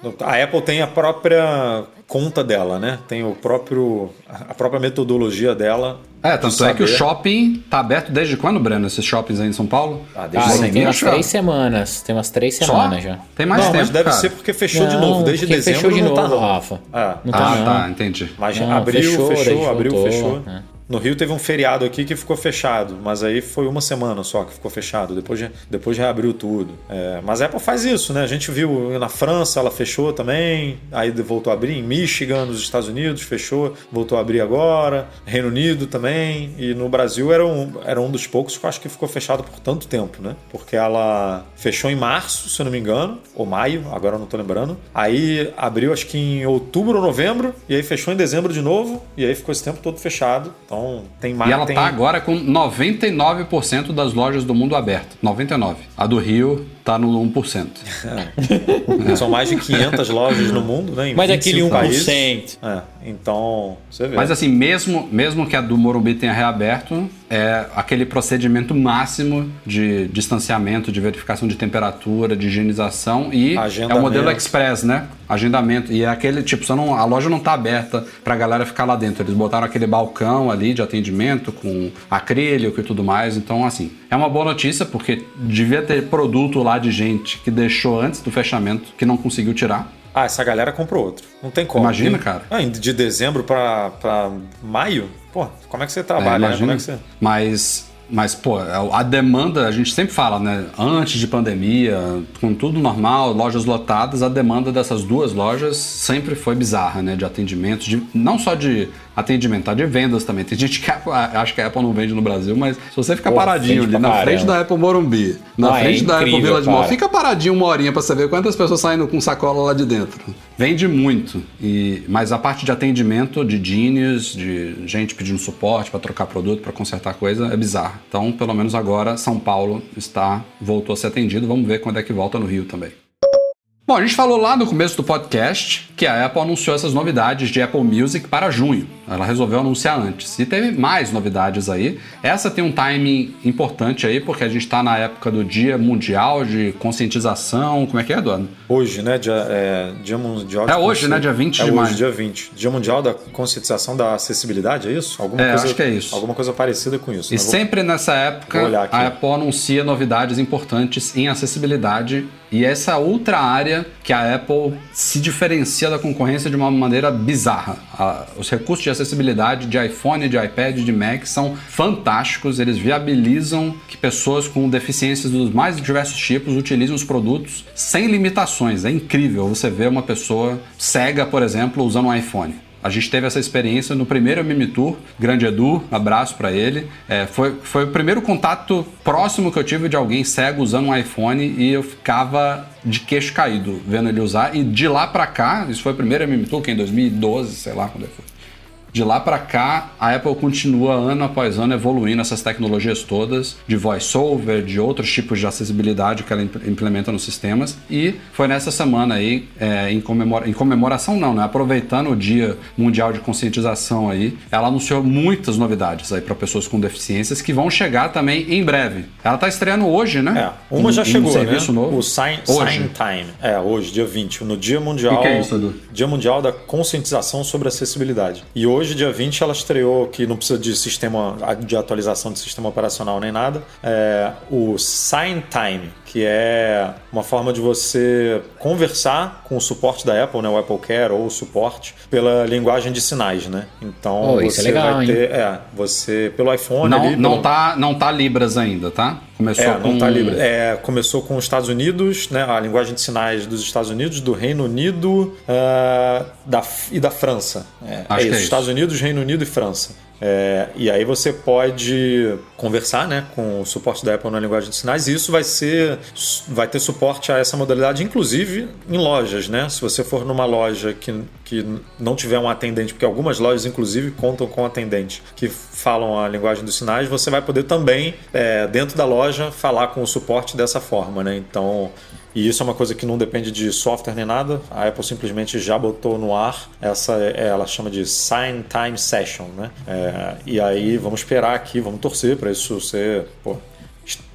não, a Apple tem a própria conta dela, né? Tem o próprio a própria metodologia dela. É, tanto é que o shopping tá aberto desde quando, Breno? Esses shoppings aí em São Paulo? Ah, desde ah, tem umas três semanas. Tem umas três semanas Só? já. Tem mais não, tempo. Mas deve cara. ser porque fechou não, de novo. Desde dezembro fechou de não novo, tá, não. Rafa. Ah, não tá, ah, tá, entendi. Mas abriu, fechou, fechou abriu, voltou, fechou. É. No Rio teve um feriado aqui que ficou fechado, mas aí foi uma semana só que ficou fechado. Depois, depois reabriu tudo. É, mas a Apple faz isso, né? A gente viu na França, ela fechou também, aí voltou a abrir. Em Michigan, nos Estados Unidos, fechou, voltou a abrir agora. Reino Unido também. E no Brasil era um, era um dos poucos que eu acho que ficou fechado por tanto tempo, né? Porque ela fechou em março, se eu não me engano, ou maio, agora eu não tô lembrando. Aí abriu acho que em outubro ou novembro, e aí fechou em dezembro de novo, e aí ficou esse tempo todo fechado. Então, então tem mais. E ela tem... tá agora com 99% das lojas do mundo aberto. 99. A do Rio tá no 1%. É. São mais de 500 lojas no mundo, né? Em Mas aquele 1%. Países. É. Então, você vê. Mas assim, mesmo, mesmo que a do Morumbi tenha reaberto, é aquele procedimento máximo de distanciamento, de verificação de temperatura, de higienização e é o modelo express, né? Agendamento. E é aquele tipo, você não, a loja não está aberta para a galera ficar lá dentro. Eles botaram aquele balcão ali de atendimento com acrílico e tudo mais. Então, assim, é uma boa notícia porque devia ter produto lá de gente que deixou antes do fechamento que não conseguiu tirar. Ah, essa galera comprou outro. Não tem como. Imagina, cara. Ah, de dezembro para maio? Pô, como é que você trabalha? É, imagina, né? Como é que você... Mas mas, pô, a demanda, a gente sempre fala, né? Antes de pandemia, com tudo normal, lojas lotadas, a demanda dessas duas lojas sempre foi bizarra, né? De atendimento, de, não só de atendimento, tá? De vendas também. Tem gente que acha que a Apple não vende no Brasil, mas se você ficar Pô, paradinho ali na frente da Apple Morumbi, na ah, frente é da incrível, Apple Village Mall, fica paradinho uma horinha pra você ver quantas pessoas saindo com sacola lá de dentro. Vende muito. E, mas a parte de atendimento, de genius, de gente pedindo suporte para trocar produto, para consertar coisa, é bizarro. Então, pelo menos agora, São Paulo está voltou a ser atendido. Vamos ver quando é que volta no Rio também. Bom, a gente falou lá no começo do podcast que a Apple anunciou essas novidades de Apple Music para junho. Ela resolveu anunciar antes. E teve mais novidades aí. Essa tem um timing importante aí, porque a gente está na época do Dia Mundial de Conscientização. Como é que é, Eduardo? Hoje, né? Dia, é, dia Mundial É hoje, né? Dia 20 é de hoje, maio. dia 20. Dia Mundial da Conscientização da Acessibilidade, é isso? Alguma é, coisa, acho que é isso. Alguma coisa parecida com isso. E sempre nessa época, a Apple anuncia novidades importantes em acessibilidade e essa outra área que a Apple se diferencia da concorrência de uma maneira bizarra. os recursos de acessibilidade de iPhone, de iPad, de Mac são fantásticos. Eles viabilizam que pessoas com deficiências dos mais diversos tipos utilizem os produtos sem limitações. É incrível você ver uma pessoa cega, por exemplo, usando um iPhone. A gente teve essa experiência no primeiro Mimi Tour, grande Edu, abraço para ele. É, foi, foi o primeiro contato próximo que eu tive de alguém cego usando um iPhone e eu ficava de queixo caído vendo ele usar. E de lá para cá, isso foi o primeiro Mimi Tour, que em 2012, sei lá quando é foi. De lá para cá, a Apple continua ano após ano evoluindo essas tecnologias todas de voiceover, de outros tipos de acessibilidade que ela implementa nos sistemas. E foi nessa semana aí, é, em, comemora em comemoração não, né? Aproveitando o Dia Mundial de Conscientização aí, ela anunciou muitas novidades aí para pessoas com deficiências que vão chegar também em breve. Ela tá estreando hoje, né? É, uma já chegou, um serviço né? Novo. O Sign, Sign Time. É, hoje, dia 20, no Dia Mundial. O que, que é isso, Edu? Dia Mundial da Conscientização sobre Acessibilidade. E hoje hoje, dia 20, ela estreou, que não precisa de sistema de atualização de sistema operacional nem nada, é, o Sign Time, que é uma forma de você conversar com o suporte da Apple, né, o Apple Care ou o suporte, pela linguagem de sinais, né? Então oh, você é legal, vai ter, hein? é, você pelo iPhone não, ali, não pelo... tá não tá Libras ainda, tá? Começou é, com... não tá Libras. É, começou com os Estados Unidos, né, a linguagem de sinais dos Estados Unidos, do Reino Unido uh, da, e da França. É, Acho é isso, é Estados Unidos, Reino Unido e França. É, e aí você pode conversar né, com o suporte da Apple na linguagem de sinais e isso vai ser vai ter suporte a essa modalidade, inclusive em lojas. Né? Se você for numa loja que, que não tiver um atendente, porque algumas lojas, inclusive, contam com atendente que falam a linguagem dos sinais, você vai poder também, é, dentro da loja, falar com o suporte dessa forma. Né? Então, e isso é uma coisa que não depende de software nem nada. A Apple simplesmente já botou no ar essa, é, ela chama de Sign Time Session, né? É, e aí vamos esperar aqui, vamos torcer para isso ser pô,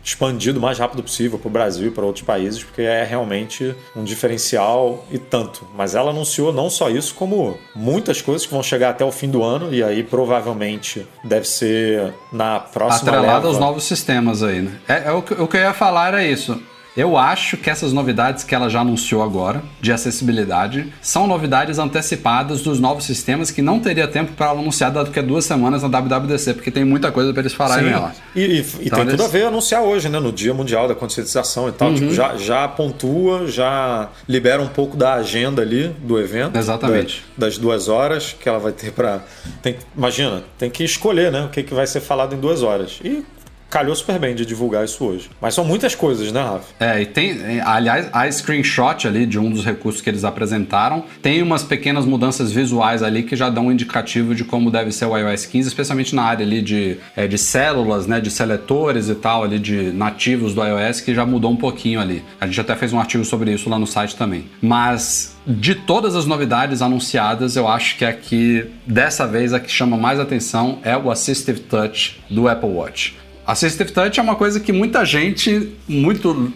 expandido o mais rápido possível para o Brasil e para outros países, porque é realmente um diferencial e tanto. Mas ela anunciou não só isso, como muitas coisas que vão chegar até o fim do ano, e aí provavelmente deve ser na próxima Atrelado leva. aos novos sistemas aí, né? É, é o, que, o que eu ia falar era isso. Eu acho que essas novidades que ela já anunciou agora, de acessibilidade, são novidades antecipadas dos novos sistemas que não teria tempo para anunciar daqui a duas semanas na WWDC, porque tem muita coisa para eles falarem Sim. nela. E, e- e Então tem eles- tudo a ver anunciar hoje, né? No Dia Mundial da Conscientização e tal. Uhum. Tipo, já, já pontua, já libera um pouco da agenda ali do evento. Exatamente. da- das duas horas que ela vai ter para. Imagina, tem que escolher, né? O que, que vai ser falado em duas horas. E calhou super bem de divulgar isso hoje. Mas são muitas coisas, né, Rafa? É, e tem, é, aliás, a screenshot ali de um dos recursos que eles apresentaram tem umas pequenas mudanças visuais ali que já dão um indicativo de como deve ser o iOS 15, especialmente na área ali de, é, de células, né, de seletores e tal, ali de nativos do iOS, que já mudou um pouquinho ali. A gente até fez um artigo sobre isso lá no site também. Mas de todas as novidades anunciadas, eu acho que a que dessa vez a que chama mais atenção é o Assistive Touch do Apple Watch. Assistive Touch é uma coisa que muita gente muito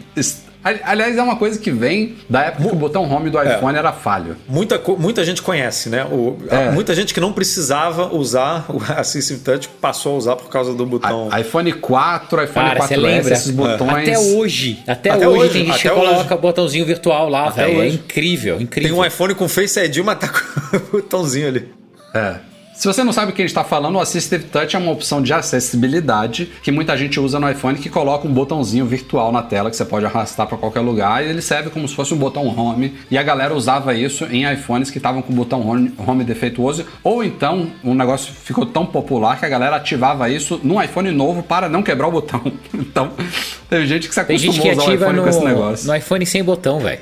Aliás, é uma coisa que vem da época que o botão home do iPhone era falho. Muita, muita gente conhece, né? O, É. Muita gente que não precisava usar o Assistive Touch passou a usar por causa do botão. I- iPhone 4, iPhone Cara, você 4S, lembra? esses botões. Até hoje. Até, Até hoje, hoje, tem gente que coloca o botãozinho virtual lá, velho. É incrível, incrível. Tem um iPhone com Face ID, mas tá com o botãozinho ali. É. Se você não sabe o que a gente está falando, o Assistive Touch é uma opção de acessibilidade que muita gente usa no iPhone que coloca um botãozinho virtual na tela que você pode arrastar para qualquer lugar e ele serve como se fosse um botão home. E a galera usava isso em iPhones que estavam com o botão home, home defeituoso. Ou então, um negócio ficou tão popular que a galera ativava isso num iPhone novo para não quebrar o botão. Então, teve gente que se Tem acostumou gente que a usar o iPhone no, com esse negócio. no iPhone sem botão, velho.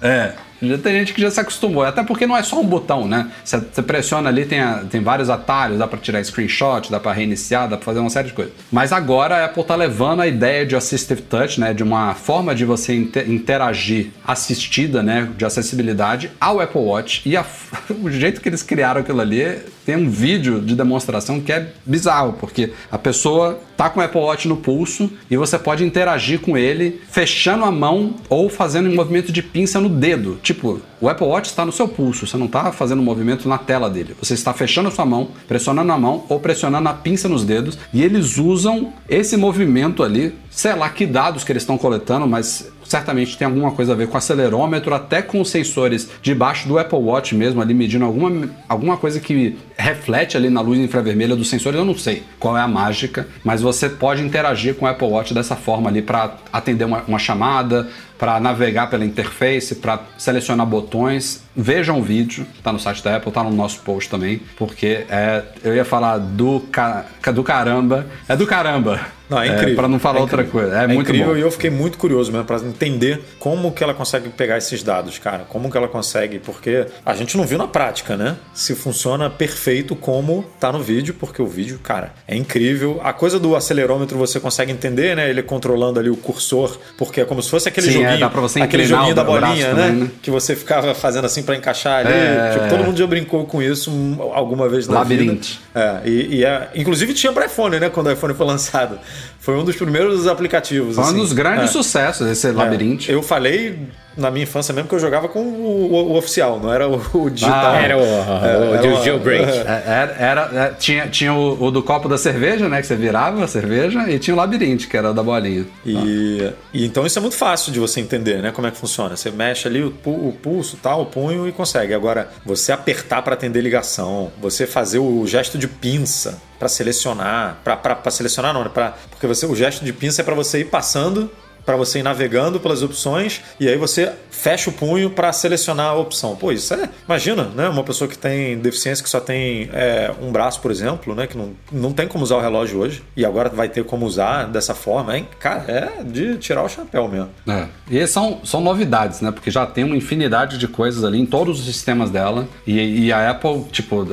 É. Já tem gente que já se acostumou, até porque não é só um botão, né? Você, pressiona ali, tem, a- tem vários atalhos, dá pra tirar screenshot, dá pra reiniciar, dá pra fazer uma série de coisas. Mas agora a Apple tá levando a ideia de Assistive Touch, né? De uma forma de você inte- interagir assistida, né? De acessibilidade ao Apple Watch. E a- o jeito que eles criaram aquilo ali, tem um vídeo de demonstração que é bizarro, porque a pessoa tá com o Apple Watch no pulso e você pode interagir com ele fechando a mão ou fazendo um movimento de pinça no dedo. Tipo, o Apple Watch está no seu pulso, você não está fazendo um movimento na tela dele. Você está fechando a sua mão, pressionando a mão ou pressionando a pinça nos dedos e eles usam esse movimento ali, sei lá que dados que eles estão coletando, mas certamente tem alguma coisa a ver com acelerômetro, até com os sensores debaixo do Apple Watch mesmo, ali medindo alguma, alguma coisa que reflete ali na luz infravermelha dos sensores. Eu não sei qual é a mágica, mas você pode interagir com o Apple Watch dessa forma ali para atender uma, uma chamada, para navegar pela interface, para selecionar botões. Vejam o vídeo, tá no site da Apple, tá no nosso post também, porque é, eu ia falar do, ca, do caramba, é do caramba. Não, é incrível. para não falar É outra coisa. É, muito incrível bom. e eu fiquei muito curioso mesmo para entender como que ela consegue pegar esses dados, cara. Como que ela consegue, porque a gente não viu na prática, né? Se funciona perfeito como tá no vídeo, porque o vídeo, cara, é incrível. A coisa do acelerômetro você consegue entender, né? Ele controlando ali o cursor, porque é como se fosse aquele Sim, é, joguinho, dá pra você aquele joguinho da bolinha, também, né? né? Que você ficava fazendo assim para encaixar ali. É. Tipo, todo mundo já brincou com isso alguma vez na Labirinto. vida. É, e, e é, inclusive tinha para iPhone, né? Quando o iPhone foi lançado. Foi um dos primeiros aplicativos. Foi um assim. dos grandes É. sucessos, esse É, labirinto. Eu falei na minha infância mesmo que eu jogava com o, o- o oficial, não era o, o digital. Ah, Era o, o, era o jailbreak. É, Era, era- é, tinha tinha o, do copo da cerveja, né? Que você virava a cerveja, e tinha o labirinto, que era o da bolinha. E, e então isso é muito fácil de você entender, né? Como é que funciona. Você mexe ali o, o pulso, tal, o punho e consegue. Agora, você apertar para atender ligação, você fazer o gesto de pinça para selecionar, para selecionar não, né? Pra, porque você o gesto de pinça é para você ir passando para você ir navegando pelas opções e aí você fecha o punho para selecionar a opção. Pô, isso é. Imagina, né? Uma pessoa que tem deficiência que só tem é, um braço, por exemplo, né? Que não, não tem como usar o relógio hoje e agora vai ter como usar dessa forma, hein? Cara, é de tirar o chapéu mesmo. É. E são, são novidades, né? Porque já tem uma infinidade de coisas ali em todos os sistemas dela. E, e a Apple, tipo,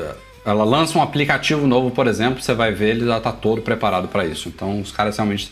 ela lança um aplicativo novo, por exemplo, você vai ver, ele já está todo preparado para isso. Então os caras realmente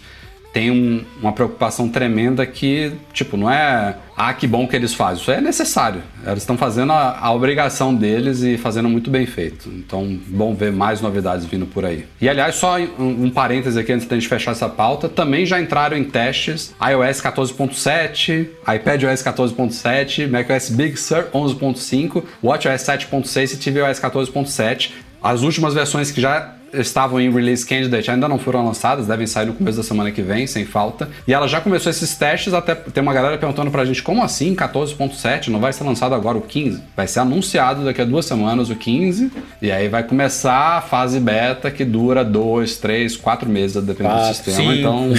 tem um, uma preocupação tremenda que, tipo, não é ah, que bom que eles fazem. Isso é necessário. Eles estão fazendo a, a, obrigação deles e fazendo muito bem feito. Então, bom ver mais novidades vindo por aí. E aliás, só um, um parêntese aqui antes da gente fechar essa pauta, também já entraram em testes iOS 14.7, iPadOS 14.7, macOS Big Sur 11.5, WatchOS 7.6 e tvOS 14.7. As últimas versões que já estavam em release candidate ainda não foram lançadas, devem sair no começo da semana que vem, sem falta. E ela já começou esses testes, até tem uma galera perguntando pra gente como assim 14.7 não vai ser lançado agora o 15? Vai ser anunciado daqui a duas semanas o 15 e aí vai começar a fase beta que dura dois, três, quatro meses, dependendo ah, do sistema. Sim. Então,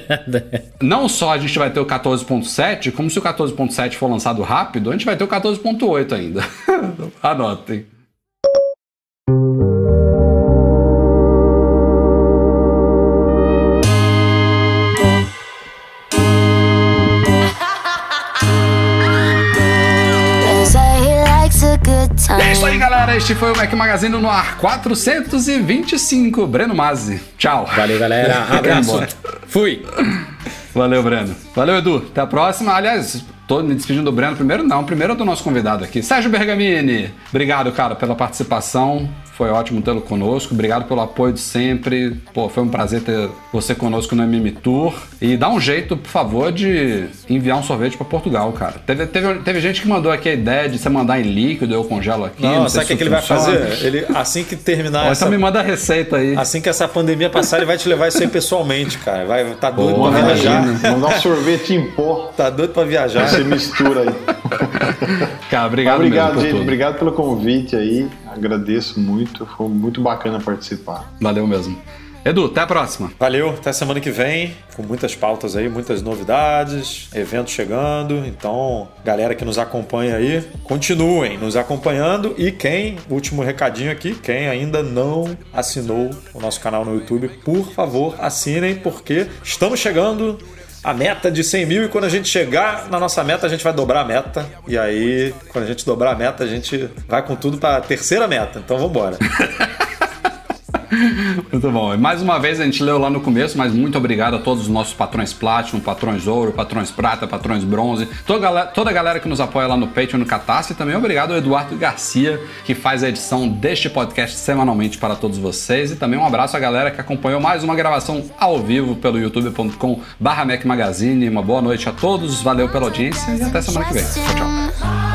não só a gente vai ter o 14.7, como se o 14.7 for lançado rápido, a gente vai ter o 14.8 ainda. Anotem. Galera. Este foi o Mac Magazine no ar 425. Breno Mazzi. Tchau. Valeu, galera. Abraço. Fui. Valeu, Breno. Valeu, Edu. Até a próxima. Aliás, tô me despedindo do Breno primeiro? Não, primeiro é do nosso convidado aqui, Sérgio Bergamini. Obrigado, cara, pela participação. Foi ótimo tê-lo conosco. Obrigado pelo apoio de sempre. Pô, foi um prazer ter você conosco no MM Tour. E dá um jeito, por favor, de enviar um sorvete para Portugal, cara. Teve, teve, teve gente que mandou aqui a ideia de você mandar em líquido, eu congelo aqui. Não, não sabe o que, que ele vai fazer? Ele, assim que terminar Ou essa... Então me manda a receita aí. Assim que essa pandemia passar, ele vai te levar isso aí pessoalmente, cara. Vai, tá doido Pô, pra viajar. Mandar um sorvete em pó. Tá doido pra viajar. Você mistura aí. cara, obrigado Obrigado, gente. Tudo. Obrigado pelo convite aí agradeço muito, foi muito bacana participar. Valeu mesmo. Edu, até a próxima. Valeu, até semana que vem, com muitas pautas aí, muitas novidades, eventos chegando. Então, galera que nos acompanha aí, continuem nos acompanhando. E quem, último recadinho aqui, quem ainda não assinou o nosso canal no YouTube, por favor, assinem, porque estamos chegando a meta de 100 mil e quando a gente chegar na nossa meta, a gente vai dobrar a meta. E aí, quando a gente dobrar a meta, a gente vai com tudo para a terceira meta. Então vamos embora. Muito bom. E mais uma vez a gente leu lá no começo, mas muito obrigado a todos os nossos patrões Platinum, patrões Ouro, patrões Prata, patrões Bronze, toda a galera, toda a galera que nos apoia lá no Patreon, no Catarse, e também obrigado ao Eduardo Garcia, que faz a edição deste podcast semanalmente para todos vocês, e também um abraço à galera que acompanhou mais uma gravação ao vivo pelo youtube.com barra Mac Magazine. Uma boa noite a todos, valeu pela audiência e até semana que vem. Tchau, tchau.